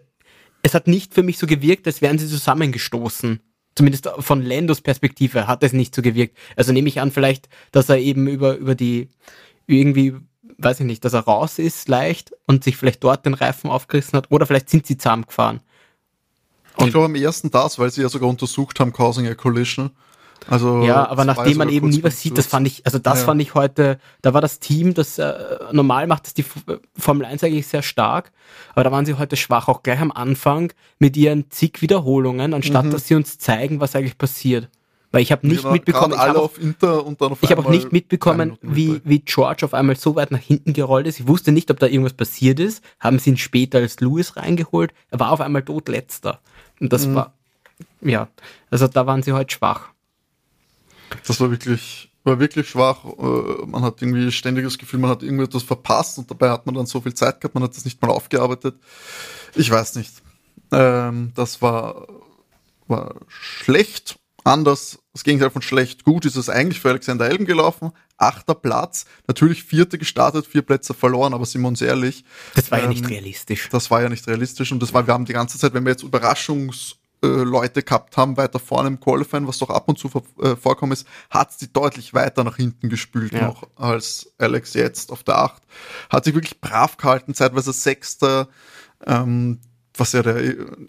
es hat nicht für mich so gewirkt, als wären sie zusammengestoßen. Zumindest von Landos Perspektive hat es nicht so gewirkt. Also nehme ich an, vielleicht, dass er eben über, über die, irgendwie, weiß ich nicht, dass er raus ist leicht und sich vielleicht dort den Reifen aufgerissen hat oder vielleicht sind sie zusammengefahren. ich glaube am ersten das, weil sie ja sogar untersucht haben, causing a collision. Also, Ja, aber nachdem man eben nie was sieht, das fand ich, also das Ja. fand ich heute, da war das Team, das äh, normal macht das die F- Formel 1 eigentlich sehr stark, aber da waren sie heute schwach, auch gleich am Anfang mit ihren zig Wiederholungen, anstatt dass sie uns zeigen, was eigentlich passiert. Weil ich habe nicht mitbekommen, ich habe auch, hab auch nicht mitbekommen, wie, wie George auf einmal so weit nach hinten gerollt ist. Ich wusste nicht, ob da irgendwas passiert ist. Haben sie ihn später als Lewis reingeholt. Er war auf einmal totletzter. Und das Mhm. war, ja, also da waren sie heute schwach. Das war wirklich, war wirklich schwach. Äh, Man hat irgendwie ständig das Gefühl, man hat irgendetwas verpasst und dabei hat man dann so viel Zeit gehabt, man hat das nicht mal aufgearbeitet. Ich weiß nicht. Ähm, das war, war schlecht. Anders, das Gegenteil von schlecht gut ist es eigentlich für Alexander Elben gelaufen. Achter Platz, natürlich vierte gestartet, vier Plätze verloren, aber sind wir uns ehrlich, Das war ja Ähm, nicht realistisch. das war ja nicht realistisch und das war, wir haben die ganze Zeit, wenn wir jetzt Überraschungsleute äh, Leute gehabt haben, weiter vorne im Qualifying, was doch ab und zu äh, vorkommen ist, hat's die deutlich weiter nach hinten gespült Ja. noch als Alex jetzt auf der 8. Hat sich wirklich brav gehalten, zeitweise Sechster, ähm, was ja der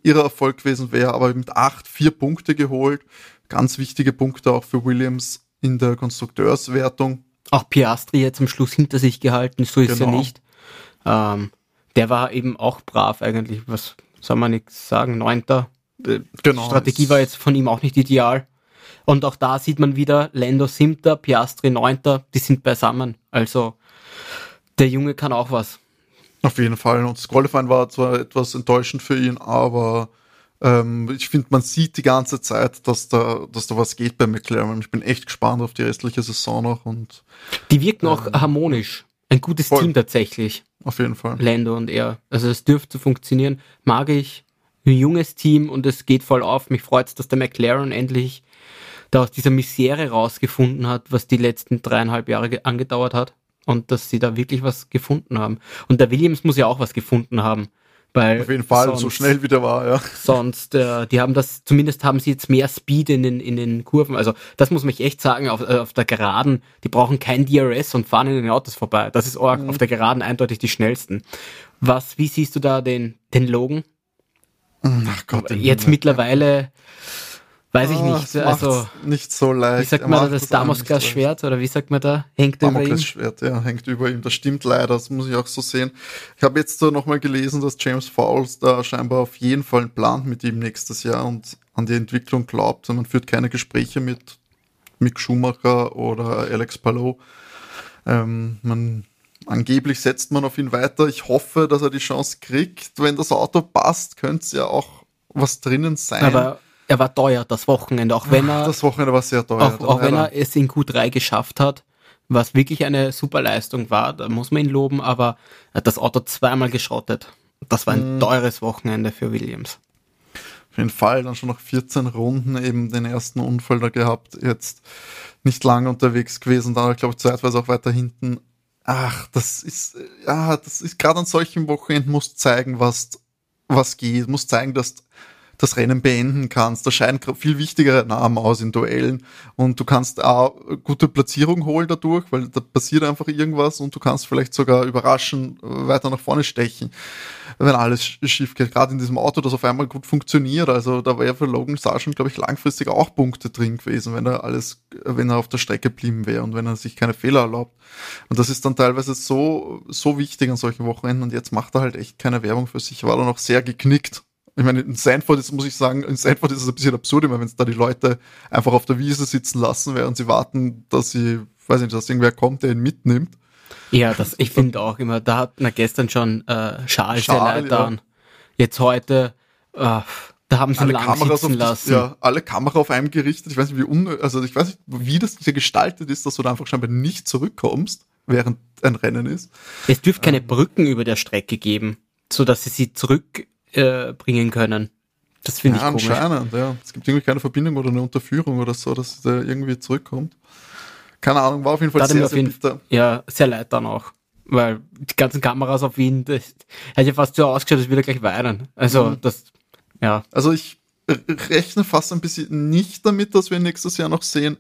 ihrer Erfolg gewesen wäre, aber mit 8 vier Punkte geholt. Ganz wichtige Punkte auch für Williams in der Konstrukteurswertung. Auch Piastri jetzt am Schluss hinter sich gehalten, so ist Genau. er nicht. Ähm, der war eben auch brav eigentlich, was soll man nichts sagen, neunter. Äh, Genau, Die Strategie war jetzt von ihm auch nicht ideal. Und auch da sieht man wieder, Lando siebter, Piastri neunter, die sind beisammen. Also der Junge kann auch was. Auf jeden Fall. Und das Qualifying war zwar etwas enttäuschend für ihn, aber ähm, ich finde, man sieht die ganze Zeit, dass da, dass da was geht bei McLaren. Ich bin echt gespannt auf die restliche Saison noch und Die wirken auch harmonisch. Ein gutes voll. Team tatsächlich. auf jeden Fall. Lando und er. Also es dürfte funktionieren. Mag ich. Ein junges Team und es geht voll auf. Mich freut es, dass der McLaren endlich da aus dieser Misere rausgefunden hat, was die letzten dreieinhalb Jahre angedauert hat und dass sie da wirklich was gefunden haben. Und der Williams muss ja auch was gefunden haben. Weil Auf jeden Fall, sonst, so schnell wie der war, ja. Sonst, äh, die haben das, zumindest haben sie jetzt mehr Speed in den, in den Kurven. Also das muss man echt sagen, auf, äh, auf der Geraden, die brauchen kein DRS und fahren in den Autos vorbei. Das ist auch mhm. auf der Geraden eindeutig die schnellsten. Was, wie siehst du da den, den Logan? Ach Gott. Jetzt mittlerweile Weiß ich ah, nicht. also nicht so leicht. Wie sagt man da, das Damosklas-Schwert oder wie sagt man da? Hängt über ihm? Schwert, ja, hängt über ihm. Das stimmt leider, das muss ich auch so sehen. Ich habe jetzt so nochmal gelesen, dass James Fowles da scheinbar auf jeden Fall einen Plan mit ihm nächstes Jahr und an die Entwicklung glaubt. Man führt keine Gespräche mit Mick Schumacher oder Alex Palou. Ähm, man angeblich setzt man auf ihn weiter. Ich hoffe, dass er die Chance kriegt. Wenn das Auto passt, könnte es ja auch was drinnen sein. Aber er war teuer das Wochenende, auch wenn er. Das Wochenende war sehr teuer. Auch, auch wenn er es in Q3 geschafft hat, was wirklich eine super Leistung war, da muss man ihn loben, aber er hat das Auto zweimal geschrottet. Das war ein mhm. teures Wochenende für Williams. Auf jeden Fall, dann schon noch 14 Runden eben den ersten Unfall da gehabt, jetzt nicht lange unterwegs gewesen, dann glaube ich zeitweise auch weiter hinten. Ach, das ist, ja, das ist gerade an solchen Wochenenden muss zeigen, was, was geht, muss zeigen, dass das Rennen beenden kannst. Da scheinen viel wichtigere Namen aus in Duellen und du kannst auch gute Platzierung holen dadurch, weil da passiert einfach irgendwas und du kannst vielleicht sogar überraschen weiter nach vorne stechen, wenn alles schief geht. Gerade in diesem Auto, das auf einmal gut funktioniert. Also da wäre für Logan Sargent, glaube ich, langfristig auch Punkte drin gewesen, wenn er alles, wenn er auf der Strecke geblieben wäre und wenn er sich keine Fehler erlaubt. Und das ist dann teilweise so, so wichtig an solchen Wochenenden und jetzt macht er halt echt keine Werbung für sich. War dann noch sehr geknickt ich meine, in Sanford ist, muss ich sagen, in Sanford ist es ein bisschen absurd, immer wenn es da die Leute einfach auf der Wiese sitzen lassen, während sie warten, dass sie, weiß nicht, dass irgendwer kommt, der ihn mitnimmt. Ja, das, ich finde auch immer, da hat man gestern schon äh, Schal, sehr leid ja. Jetzt heute, äh, da haben sie alle lang Kameras sitzen lassen. Ja, alle Kamera auf einem gerichtet. Ich weiß nicht, wie un, also ich weiß nicht, wie das hier gestaltet ist, dass du da einfach scheinbar nicht zurückkommst, während ein Rennen ist. Es dürfte keine ähm. Brücken über der Strecke geben, so dass sie sie zurück äh, bringen können. Das finde ja, ich komisch. Anscheinend, ja. Es gibt irgendwie keine Verbindung oder eine Unterführung oder so, dass der irgendwie zurückkommt. Keine Ahnung, war auf jeden Fall sehr, sehr bitter. Ja, sehr leid dann auch. Weil die ganzen Kameras auf ihn, das hätte ja fast so ausgeschaut, als würde er gleich weinen. Also, mhm. das, ja. Also ich rechne fast ein bisschen nicht damit, dass wir nächstes Jahr noch sehen.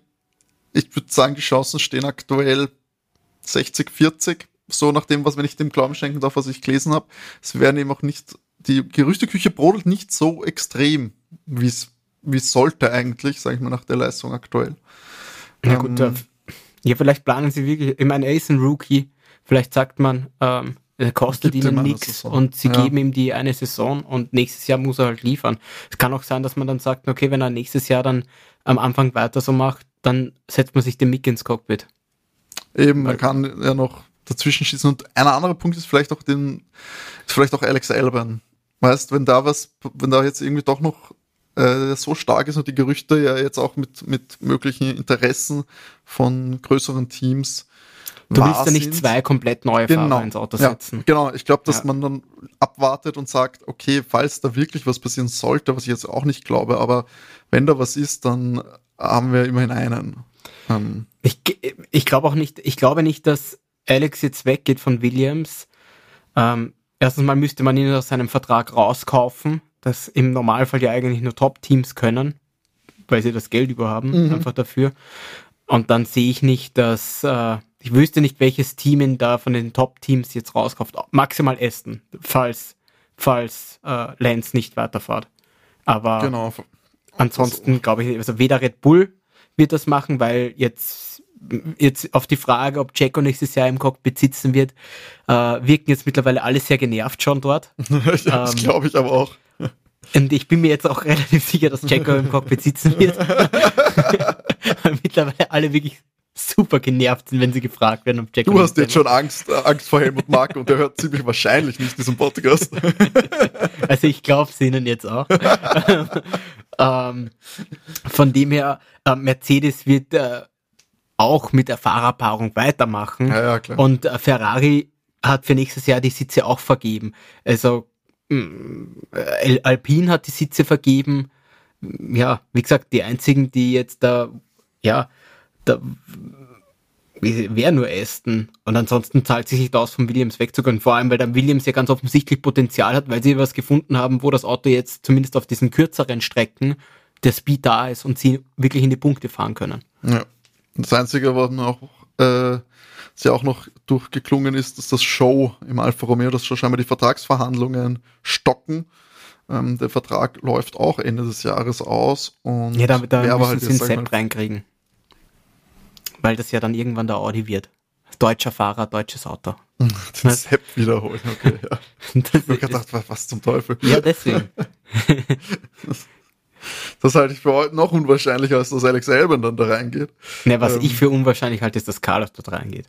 Ich würde sagen, die Chancen stehen aktuell 60, 40. So nach dem, was wenn ich dem Glauben schenken darf, was ich gelesen habe. Es werden eben auch nicht die Gerüchteküche brodelt nicht so extrem, wie es sollte eigentlich, sage ich mal, nach der Leistung aktuell. Ja gut, ähm, ja, vielleicht planen sie wirklich, ich meine, er ist ein Rookie, vielleicht sagt man, ähm, er kostet ihnen nichts und sie ja. geben ihm die eine Saison und nächstes Jahr muss er halt liefern. Es kann auch sein, dass man dann sagt, okay, wenn er nächstes Jahr dann am Anfang weiter so macht, dann setzt man sich den Mick ins Cockpit. Eben, man kann ja noch dazwischen schießen. Und ein anderer Punkt ist vielleicht auch den, ist vielleicht auch Alex Albern. Weißt, wenn da was, wenn da jetzt irgendwie doch noch äh, so stark ist und die Gerüchte ja jetzt auch mit, mit möglichen Interessen von größeren Teams. Du willst ja nicht sind. zwei komplett neue genau. Fahrer ins Auto setzen. Ja, genau, ich glaube, dass ja. man dann abwartet und sagt, okay, falls da wirklich was passieren sollte, was ich jetzt auch nicht glaube, aber wenn da was ist, dann haben wir immerhin einen. Ähm. Ich, ich glaube auch nicht, ich glaube nicht, dass Alex jetzt weggeht von Williams. Ähm, Erstens mal müsste man ihn aus seinem Vertrag rauskaufen, das im Normalfall ja eigentlich nur Top-Teams können, weil sie das Geld überhaben, mhm. einfach dafür. Und dann sehe ich nicht, dass äh, ich wüsste nicht, welches Team ihn da von den Top-Teams jetzt rauskauft. Maximal Aston, falls, falls äh, Lance nicht weiterfährt. Aber genau. ansonsten also. glaube ich, also weder Red Bull wird das machen, weil jetzt jetzt auf die Frage, ob Jacko nächstes Jahr im Cockpit sitzen wird, äh, wirken jetzt mittlerweile alle sehr genervt schon dort. *laughs* das ähm, glaube ich aber auch. Und ich bin mir jetzt auch *laughs* relativ sicher, dass Jacko im Cockpit sitzen wird. Weil *laughs* mittlerweile alle wirklich super genervt sind, wenn sie gefragt werden, ob Jacko. Du hast jetzt schon Angst, äh, Angst vor Helmut Marko und der hört ziemlich wahrscheinlich nicht diesen Podcast. also ich glaube es ihnen jetzt auch. ähm, von dem her, äh, Mercedes wird äh, auch mit der Fahrerpaarung weitermachen. Ja, ja. Und äh, Ferrari hat für nächstes Jahr die Sitze auch vergeben. Also mm, Alpine hat die Sitze vergeben. ja, wie gesagt, die einzigen, die jetzt da, ja, da wäre nur Aston. Und ansonsten zahlt sich nicht aus, von Williams wegzugehen. Vor allem, weil dann Williams ja ganz offensichtlich Potenzial hat, weil sie was gefunden haben, wo das Auto jetzt zumindest auf diesen kürzeren Strecken der Speed da ist und sie wirklich in die Punkte fahren können. Ja. Das Einzige, was noch äh, ja auch noch durchgeklungen ist, dass das Show im Alfa Romeo, dass schon scheinbar die Vertragsverhandlungen stocken. Ähm, der Vertrag läuft auch Ende des Jahres aus. Und ja, da, da müssen halt sie einen Sepp reinkriegen. Weil das ja dann irgendwann der Audi wird. Deutscher Fahrer, deutsches Auto. *laughs* Den Sepp wiederholen, okay, ja. *laughs* ich habe gedacht, was zum Teufel. Ja, deswegen. *laughs* das, halte ich für heute noch unwahrscheinlicher, als dass Alex Albon dann da reingeht. Ne, was ähm, ich für unwahrscheinlich halte, ist, dass Carlos dort reingeht.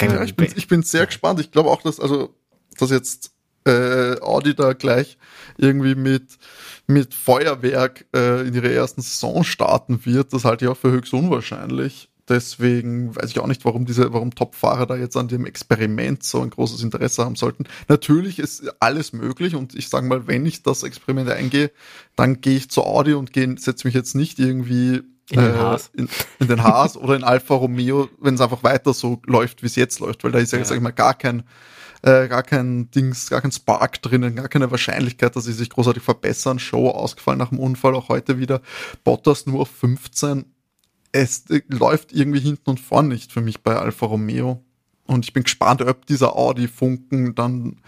ja, ich bin, ich bin sehr gespannt. Ich glaube auch, dass, also, dass jetzt äh, Audi da gleich irgendwie mit, mit Feuerwerk äh, in ihre ersten Saison starten wird, das halte ich auch für höchst unwahrscheinlich. Deswegen weiß ich auch nicht, warum diese, warum Top-Fahrer da jetzt an dem Experiment so ein großes Interesse haben sollten. Natürlich ist alles möglich und ich sage mal, wenn ich das Experiment eingehe, dann gehe ich zu Audi und setze mich jetzt nicht irgendwie in den, äh, Haas. In, in den Haas oder in Alfa Romeo, wenn es einfach weiter so läuft, wie es jetzt läuft, weil da ist ja, ja. sag ich mal, gar kein, äh, gar kein Dings, gar kein Spark drinnen, gar keine Wahrscheinlichkeit, dass sie sich großartig verbessern. Show ausgefallen nach dem Unfall, auch heute wieder. Bottas nur auf 15 es läuft irgendwie hinten und vorn nicht für mich bei Alfa Romeo. Und ich bin gespannt, ob dieser Audi-Funken dann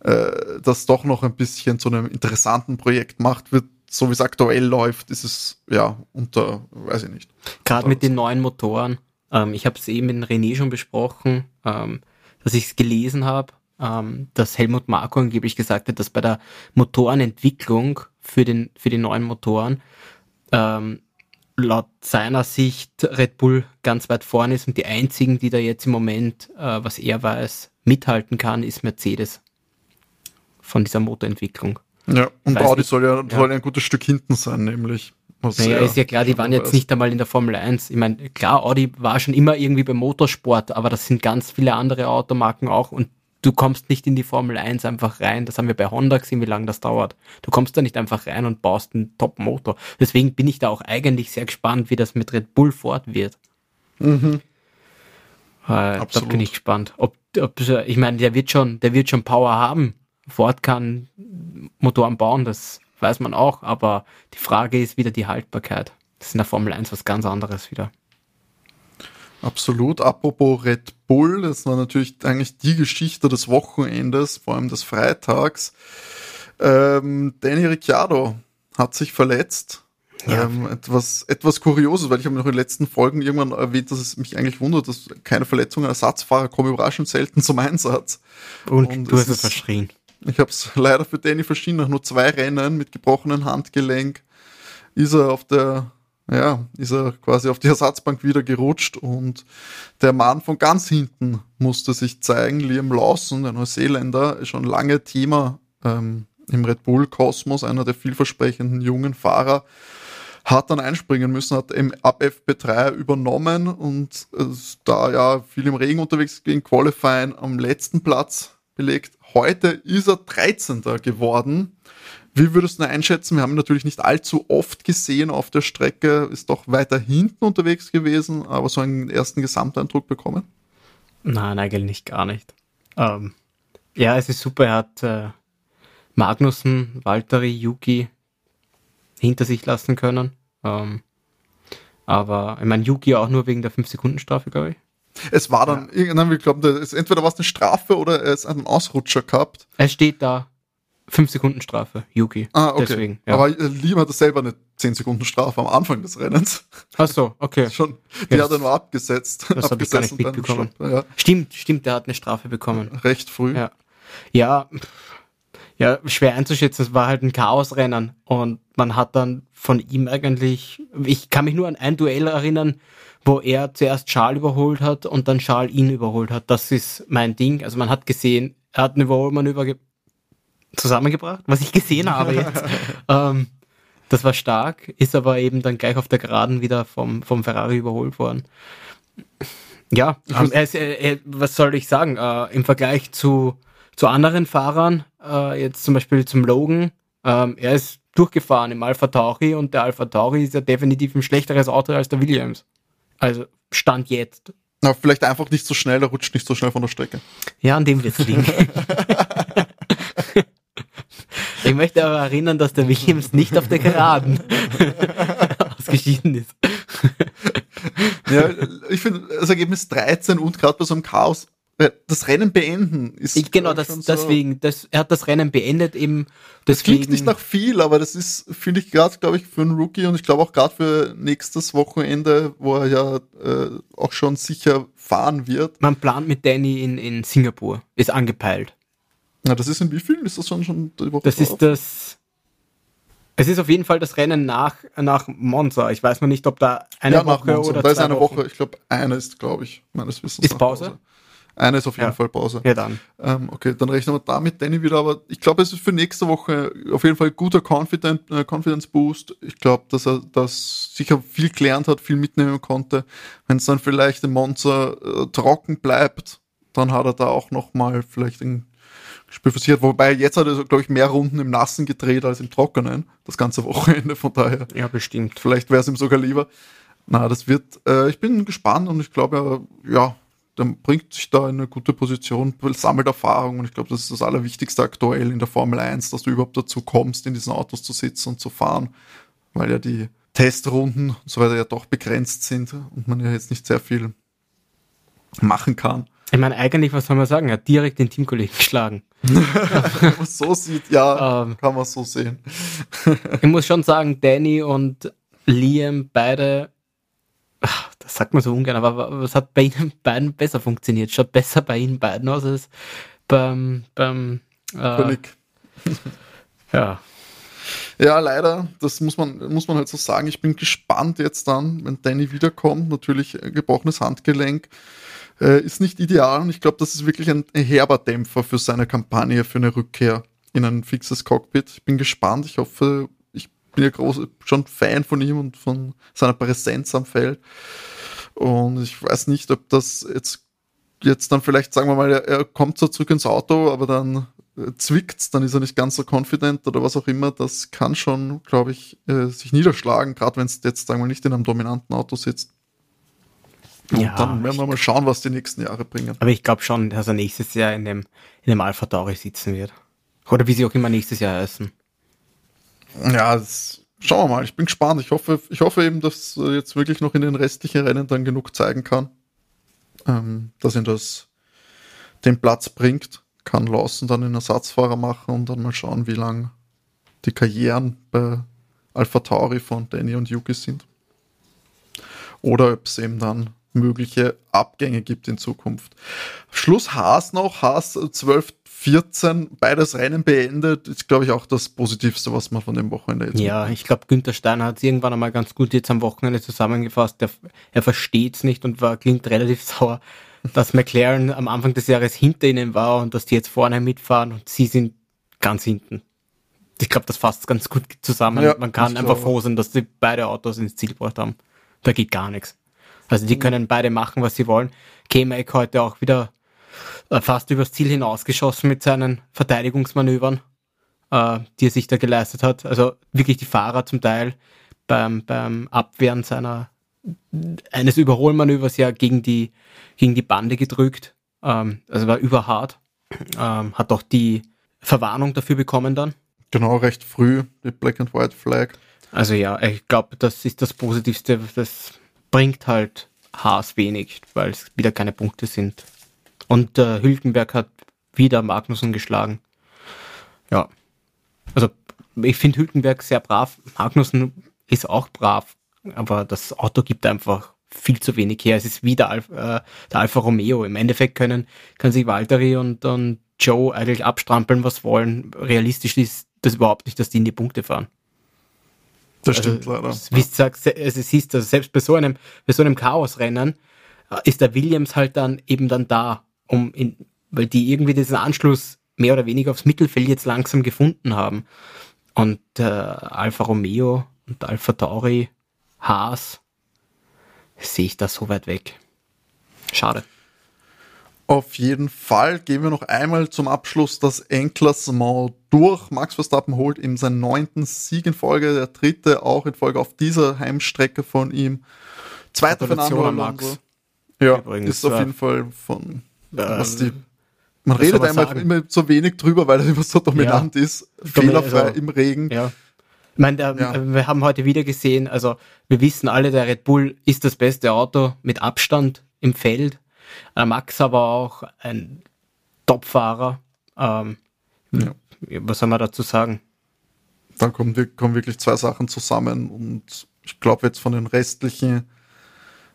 äh, das doch noch ein bisschen zu einem interessanten Projekt macht. Wird, so wie es aktuell läuft, ist es ja unter, weiß ich nicht. Gerade mit den neuen Motoren. Ähm, ich habe es eben mit René schon besprochen, ähm, dass ich es gelesen habe, ähm, dass Helmut Marko angeblich gesagt hat, dass bei der Motorenentwicklung für, den, für die neuen Motoren ähm, laut seiner Sicht Red Bull ganz weit vorne ist und die einzigen, die da jetzt im Moment, äh, was er weiß, mithalten kann, ist Mercedes von dieser Motorentwicklung. Ja, und Audi nicht, soll ja, soll ja ein gutes Stück hinten sein, nämlich. Naja, ist ja klar, die waren jetzt nicht einmal in der Formel 1. Ich meine, klar, Audi war schon immer irgendwie beim Motorsport, aber das sind ganz viele andere Automarken auch und du kommst nicht in die Formel 1 einfach rein. Das haben wir bei Honda gesehen, wie lange das dauert. Du kommst da nicht einfach rein und baust einen Top-Motor. Deswegen bin ich da auch eigentlich sehr gespannt, wie das mit Red Bull fort wird. Mhm. Äh, da bin ich gespannt. Ob, ob, ich meine, der wird schon, der wird schon Power haben. Ford kann Motoren bauen, das weiß man auch, aber die Frage ist wieder die Haltbarkeit. Das ist in der Formel 1 was ganz anderes wieder. Absolut. Apropos Red Bull, das war natürlich eigentlich die Geschichte des Wochenendes, vor allem des Freitags. Ähm, Danny Ricciardo hat sich verletzt. Ja. Ähm, etwas, etwas Kurioses, weil ich habe noch in den letzten Folgen irgendwann erwähnt, dass es mich eigentlich wundert, dass keine Verletzungen Ersatzfahrer kommen überraschend selten zum Einsatz. Und, Und du hast es verschrien. Ich habe es leider für Danny verschrien, nach nur zwei Rennen mit gebrochenem Handgelenk ist er auf der ja, ist er quasi auf die Ersatzbank wieder gerutscht und der Mann von ganz hinten musste sich zeigen. Liam Lawson, der Neuseeländer, schon lange Thema ähm, im Red Bull Kosmos, einer der vielversprechenden jungen Fahrer, hat dann einspringen müssen, hat im ab FP3 übernommen und äh, da ja viel im Regen unterwegs gegen Qualifying am letzten Platz belegt. Heute ist er 13. geworden wie würdest du einschätzen? Wir haben ihn natürlich nicht allzu oft gesehen auf der Strecke, ist doch weiter hinten unterwegs gewesen, aber so einen ersten Gesamteindruck bekommen? Nein, eigentlich gar nicht. Ähm, ja, es ist super, er hat äh, Magnussen, Valtteri, Yuki hinter sich lassen können. Ähm, aber ich meine, Yuki auch nur wegen der 5-Sekunden-Strafe, glaube ich. Es war dann, ja. irgendwann, wir glauben, entweder war es eine Strafe oder er ist einen Ausrutscher gehabt. Es steht da, 5 Sekunden Strafe, Yuki. Ah, okay. Deswegen, ja. Aber äh, Liam hatte selber eine 10 Sekunden Strafe am Anfang des Rennens. Ach so, okay. *laughs* Schon, die ja, hat er nur abgesetzt. Das habe ich gar nicht mitbekommen. Ja. Stimmt, stimmt, der hat eine Strafe bekommen. Recht früh. Ja, ja, ja schwer einzuschätzen. Es war halt ein Chaosrennen und man hat dann von ihm eigentlich, ich kann mich nur an ein Duell erinnern, wo er zuerst Charles überholt hat und dann Charles ihn überholt hat. Das ist mein Ding. Also man hat gesehen, er hat ein Überholmanöver zusammengebracht, was ich gesehen *laughs* habe jetzt. ähm, das war stark, ist aber eben dann gleich auf der Geraden wieder vom, vom Ferrari überholt worden. Ja, ähm, er ist, er, was soll ich sagen? Äh, Im Vergleich zu, zu anderen Fahrern, äh, jetzt zum Beispiel zum Logan, ähm, er ist durchgefahren im Alpha Tauri und der Alpha Tauri ist ja definitiv ein schlechteres Auto als der Williams. Also Stand jetzt. Na, vielleicht einfach nicht so schnell, er rutscht nicht so schnell von der Strecke. Ja, an dem wird's liegen. *laughs* *laughs* ich möchte aber erinnern, dass der Williams nicht auf der Geraden *laughs* ausgeschieden ist. ja, ich finde das Ergebnis 13 und gerade bei so einem Chaos äh, das Rennen beenden ist. Ich, genau, das, so, deswegen, das, er hat das Rennen beendet eben. Das klingt nicht nach viel, aber das ist, finde ich, gerade, glaube ich, für einen Rookie und ich glaube auch gerade für nächstes Wochenende, wo er ja äh, auch schon sicher fahren wird. Man plant mit Danny in, in Singapur, ist angepeilt. Na, das ist in wie viel? Ist das schon, schon die Woche Das drauf? ist das. Es ist auf jeden Fall das Rennen nach, nach Monza. Ich weiß noch nicht, ob da eine ja, Woche oder Da ist eine Woche, Wochen. ich glaube, eine ist, glaube ich, meines Wissens. Ist Pause? Pause. Eine ist auf jeden ja. Fall Pause. Ja, dann. Ähm, okay, dann rechnen wir damit Danny wieder, aber ich glaube, es ist für nächste Woche auf jeden Fall ein guter Confident, äh, Confidence Boost. Ich glaube, dass er das sicher viel gelernt hat, viel mitnehmen konnte. Wenn es dann vielleicht im Monster äh, trocken bleibt, dann hat er da auch nochmal vielleicht ein Spiel versiert. Wobei jetzt hat er, glaube ich, mehr Runden im Nassen gedreht als im Trockenen, das ganze Wochenende, von daher. Ja, bestimmt. Vielleicht wäre es ihm sogar lieber. Na, das wird, äh, ich bin gespannt und ich glaube, ja, dann bringt sich da in eine gute Position, sammelt Erfahrung und ich glaube, das ist das Allerwichtigste aktuell in der Formel 1, dass du überhaupt dazu kommst, in diesen Autos zu sitzen und zu fahren, weil ja die Testrunden und so weiter ja doch begrenzt sind und man ja jetzt nicht sehr viel machen kann. Ich meine, eigentlich, was soll man sagen? Er hat direkt den Teamkollegen geschlagen. *laughs* Wenn man so sieht, ja, ähm, kann man so sehen. *laughs* ich muss schon sagen, Danny und Liam beide das sagt man so ungern, aber was hat bei Ihnen beiden besser funktioniert? Schaut besser bei Ihnen beiden aus als beim, beim äh, *laughs* Ja. Ja, leider, das muss man, muss man halt so sagen. Ich bin gespannt jetzt dann, wenn Danny wiederkommt. Natürlich gebrochenes Handgelenk. Äh, ist nicht ideal und ich glaube, das ist wirklich ein herber Dämpfer für seine Kampagne, für eine Rückkehr in ein fixes Cockpit. Ich bin gespannt. Ich hoffe, ich bin ja groß, schon Fan von ihm und von seiner Präsenz am Feld. Und ich weiß nicht, ob das jetzt, jetzt dann vielleicht, sagen wir mal, er, er kommt so zurück ins Auto, aber dann äh, zwickt's, dann ist er nicht ganz so confident oder was auch immer. Das kann schon, glaube ich, äh, sich niederschlagen, gerade wenn es jetzt, sagen wir mal, nicht in einem dominanten Auto sitzt. Und ja, dann werden wir mal schauen, was die nächsten Jahre bringen. Aber ich glaube schon, dass er nächstes Jahr in dem, in dem Alpha Tauri sitzen wird. Oder wie sie auch immer nächstes Jahr heißen. Ja, das schauen wir mal. Ich bin gespannt. Ich hoffe, ich hoffe eben, dass er jetzt wirklich noch in den restlichen Rennen dann genug zeigen kann, ähm, dass ihn das den Platz bringt. Kann Lawson dann einen Ersatzfahrer machen und dann mal schauen, wie lang die Karrieren bei Alpha Tauri von Danny und Yuki sind. Oder ob es eben dann mögliche Abgänge gibt in Zukunft. Schluss Haas noch, Haas 12 14 beides Rennen beendet, ist, glaube ich, auch das Positivste, was man von dem Wochenende jetzt Ja, ich glaube, Günther Steiner hat es irgendwann einmal ganz gut jetzt am Wochenende zusammengefasst. Der, er versteht es nicht und war, klingt relativ *laughs* sauer, dass McLaren am Anfang des Jahres hinter ihnen war und dass die jetzt vorne mitfahren und sie sind ganz hinten. Ich glaube, das fasst ganz gut zusammen. Ja, man kann einfach froh sein, dass die beide Autos ins Ziel gebracht haben. Da geht gar nichts. Also die mhm. können beide machen, was sie wollen. K-Mac heute auch wieder äh, fast übers Ziel hinausgeschossen mit seinen Verteidigungsmanövern, äh, die er sich da geleistet hat. Also wirklich die Fahrer zum Teil beim, beim Abwehren seiner eines Überholmanövers ja gegen die, gegen die Bande gedrückt. Ähm, also war überhart. Ähm, hat auch die Verwarnung dafür bekommen dann. Genau, recht früh, die Black and White Flag. Also ja, ich glaube, das ist das Positivste. Das bringt halt Haas wenig, weil es wieder keine Punkte sind. Und äh, Hülkenberg hat wieder Magnussen geschlagen. Ja. Also ich finde Hülkenberg sehr brav. Magnussen ist auch brav, aber das Auto gibt einfach viel zu wenig her. Es ist wieder Alf, äh, der Alfa Romeo. Im Endeffekt können, können sich Valtteri und, und Joe eigentlich abstrampeln, was wollen. Realistisch ist das überhaupt nicht, dass die in die Punkte fahren. Das also, stimmt leider. Wie du sagst, es ist, also selbst bei so einem, bei so einem Chaosrennen äh, ist der Williams halt dann eben dann da um in, weil die irgendwie diesen Anschluss mehr oder weniger aufs Mittelfeld jetzt langsam gefunden haben. Und äh, Alfa Romeo und Alfa Tauri, Haas, sehe ich da so weit weg. Schade. Auf jeden Fall gehen wir noch einmal zum Abschluss das Endklassement durch. Max Verstappen holt ihm seinen neunten Sieg in Folge, der dritte auch in Folge auf dieser Heimstrecke von ihm. Zweiter Fernando Alonso. Ja, Übrigens, ist auf jeden Fall von was die man redet einmal immer so wenig drüber, weil er immer so dominant ja. ist. Fehlerfrei also, im Regen. Ja. Ich meine, der, ja. wir haben heute wieder gesehen, also wir wissen alle, der Red Bull ist das beste Auto mit Abstand im Feld. Äh, Max aber auch ein Topfahrer. Ähm, ja. Was soll man dazu sagen? Da kommen, kommen wirklich zwei Sachen zusammen und ich glaube jetzt von den restlichen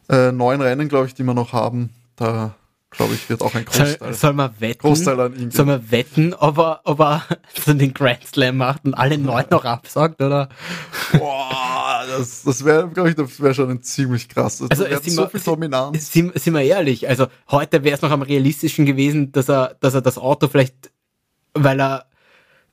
äh, neun Rennen, glaube ich, die wir noch haben, da glaube ich, wird auch ein Großteil. Soll, soll man wetten? Großteil an ihn. Soll man wetten, ob er, ob er *laughs* so den Grand Slam macht und alle neun *laughs* noch absagt, oder? Boah, das, das wäre, glaube ich, das wäre schon ein ziemlich krass. Also, also sind so viel Dominanz. Sind, sind wir ehrlich, also heute wäre es noch am realistischen gewesen, dass er, dass er das Auto vielleicht, weil er,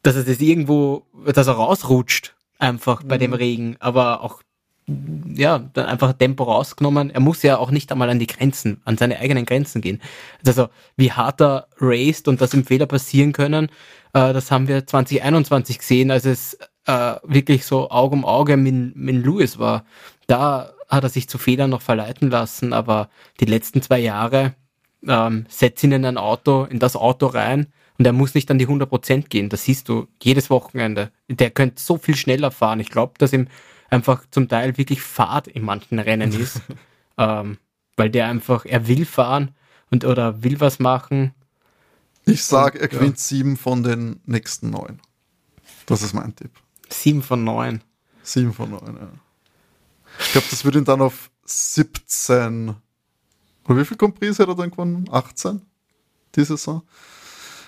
dass er das irgendwo, dass er rausrutscht, einfach bei mhm. dem Regen, aber auch ja, dann einfach Tempo rausgenommen. Er muss ja auch nicht einmal an die Grenzen, an seine eigenen Grenzen gehen. Also wie hart er raced und dass ihm Fehler passieren können, äh, das haben wir 2021 gesehen, als es äh, wirklich so Auge um Auge mit, mit Lewis war. Da hat er sich zu Fehlern noch verleiten lassen, aber die letzten zwei Jahre ähm, setzt ihn in ein Auto, in das Auto rein und er muss nicht an die 100% gehen. Das siehst du jedes Wochenende. Der könnte so viel schneller fahren. Ich glaube, dass ihm einfach zum Teil wirklich Fahrt in manchen Rennen ist. *laughs* ähm, weil der einfach, er will fahren und oder will was machen. Ich sage, er gewinnt ja. sieben von den nächsten neun. Das ist mein Tipp. Sieben von neun. Sieben von neun, ja. Ich glaube, das würde ihn dann auf 17. Oder wie viel Compris hat er dann gewonnen? 18? Die Saison?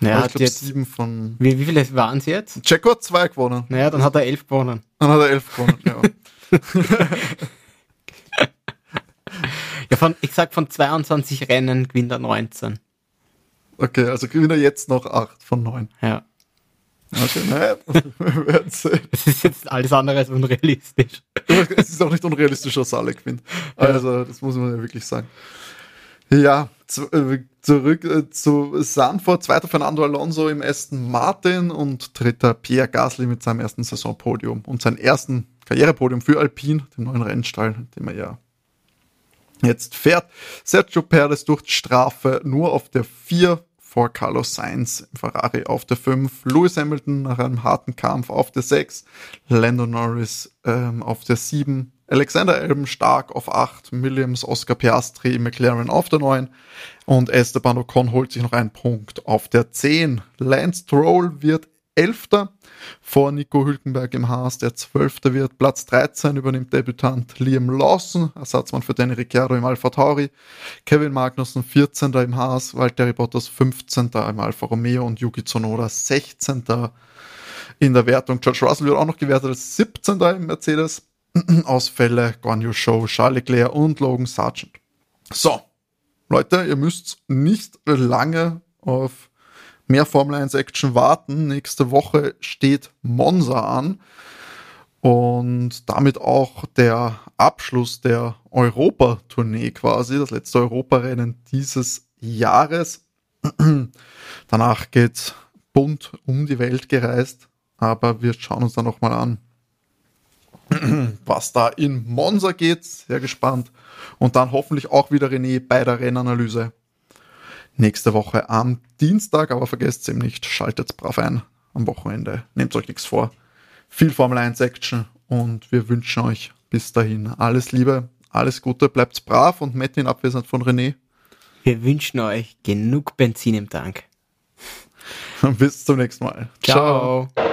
Naja, ich glaube sieben von. Wie, wie viele waren es jetzt? Checo hat zwei gewonnen. Naja, dann hat er elf gewonnen. Dann hat er elf gewonnen, ja. *laughs* ja, von, ich sag von 22 Rennen gewinnt er 19. Okay, also gewinnt er jetzt noch 8 von 9. Ja. Okay, naja, wir werden sehen. Es ist jetzt alles andere als unrealistisch. Es ist auch nicht unrealistisch, dass alle gewinnen. Also, das muss man ja wirklich sagen. Ja, zu, äh, zurück äh, zu Sanford, zweiter Fernando Alonso im ersten Martin und dritter Pierre Gasly mit seinem ersten Saisonpodium und seinem ersten Karrierepodium für Alpine, dem neuen Rennstall, den er ja jetzt fährt. Sergio Perez durch die Strafe nur auf der 4 vor Carlos Sainz im Ferrari auf der 5, Lewis Hamilton nach einem harten Kampf auf der 6, Lando Norris ähm, auf der 7, Alexander Albon stark auf 8, Williams, Oscar Piastri, McLaren auf der 9 und Esteban Ocon holt sich noch einen Punkt auf der 10. Lance Stroll wird Elfter vor Nico Hülkenberg im Haas, der Zwölfte wird. Platz 13 übernimmt Debütant Liam Lawson, Ersatzmann für Danny Ricciardo im Alpha Tauri. Kevin Magnussen 14. im Haas, Valtteri Bottas 15. im Alfa Romeo und Yuki Tsunoda 16. in der Wertung. George Russell wird auch noch gewertet als 17. im Mercedes. *clears throat* Ausfälle, Guan Show, Charles Leclerc und Logan Sargent. So, Leute, ihr müsst nicht lange auf mehr Formel 1 Action warten. Nächste Woche steht Monza an und damit auch der Abschluss der Europatournee quasi, das letzte Europarennen dieses Jahres. *clears throat* Danach geht's bunt um die Welt gereist, aber wir schauen uns dann nochmal an, *clears throat* was da in Monza geht. Sehr gespannt. Und dann hoffentlich auch wieder René bei der Rennanalyse. Nächste Woche am Dienstag, aber vergesst eben nicht, schaltet brav ein am Wochenende. Nehmt euch nichts vor. Viel Formel 1 Action und wir wünschen euch bis dahin alles Liebe, alles Gute, bleibt brav und Matt in Abwesenheit von René. Wir wünschen euch genug Benzin im Tank. *laughs* bis zum nächsten Mal. Ciao. Ciao.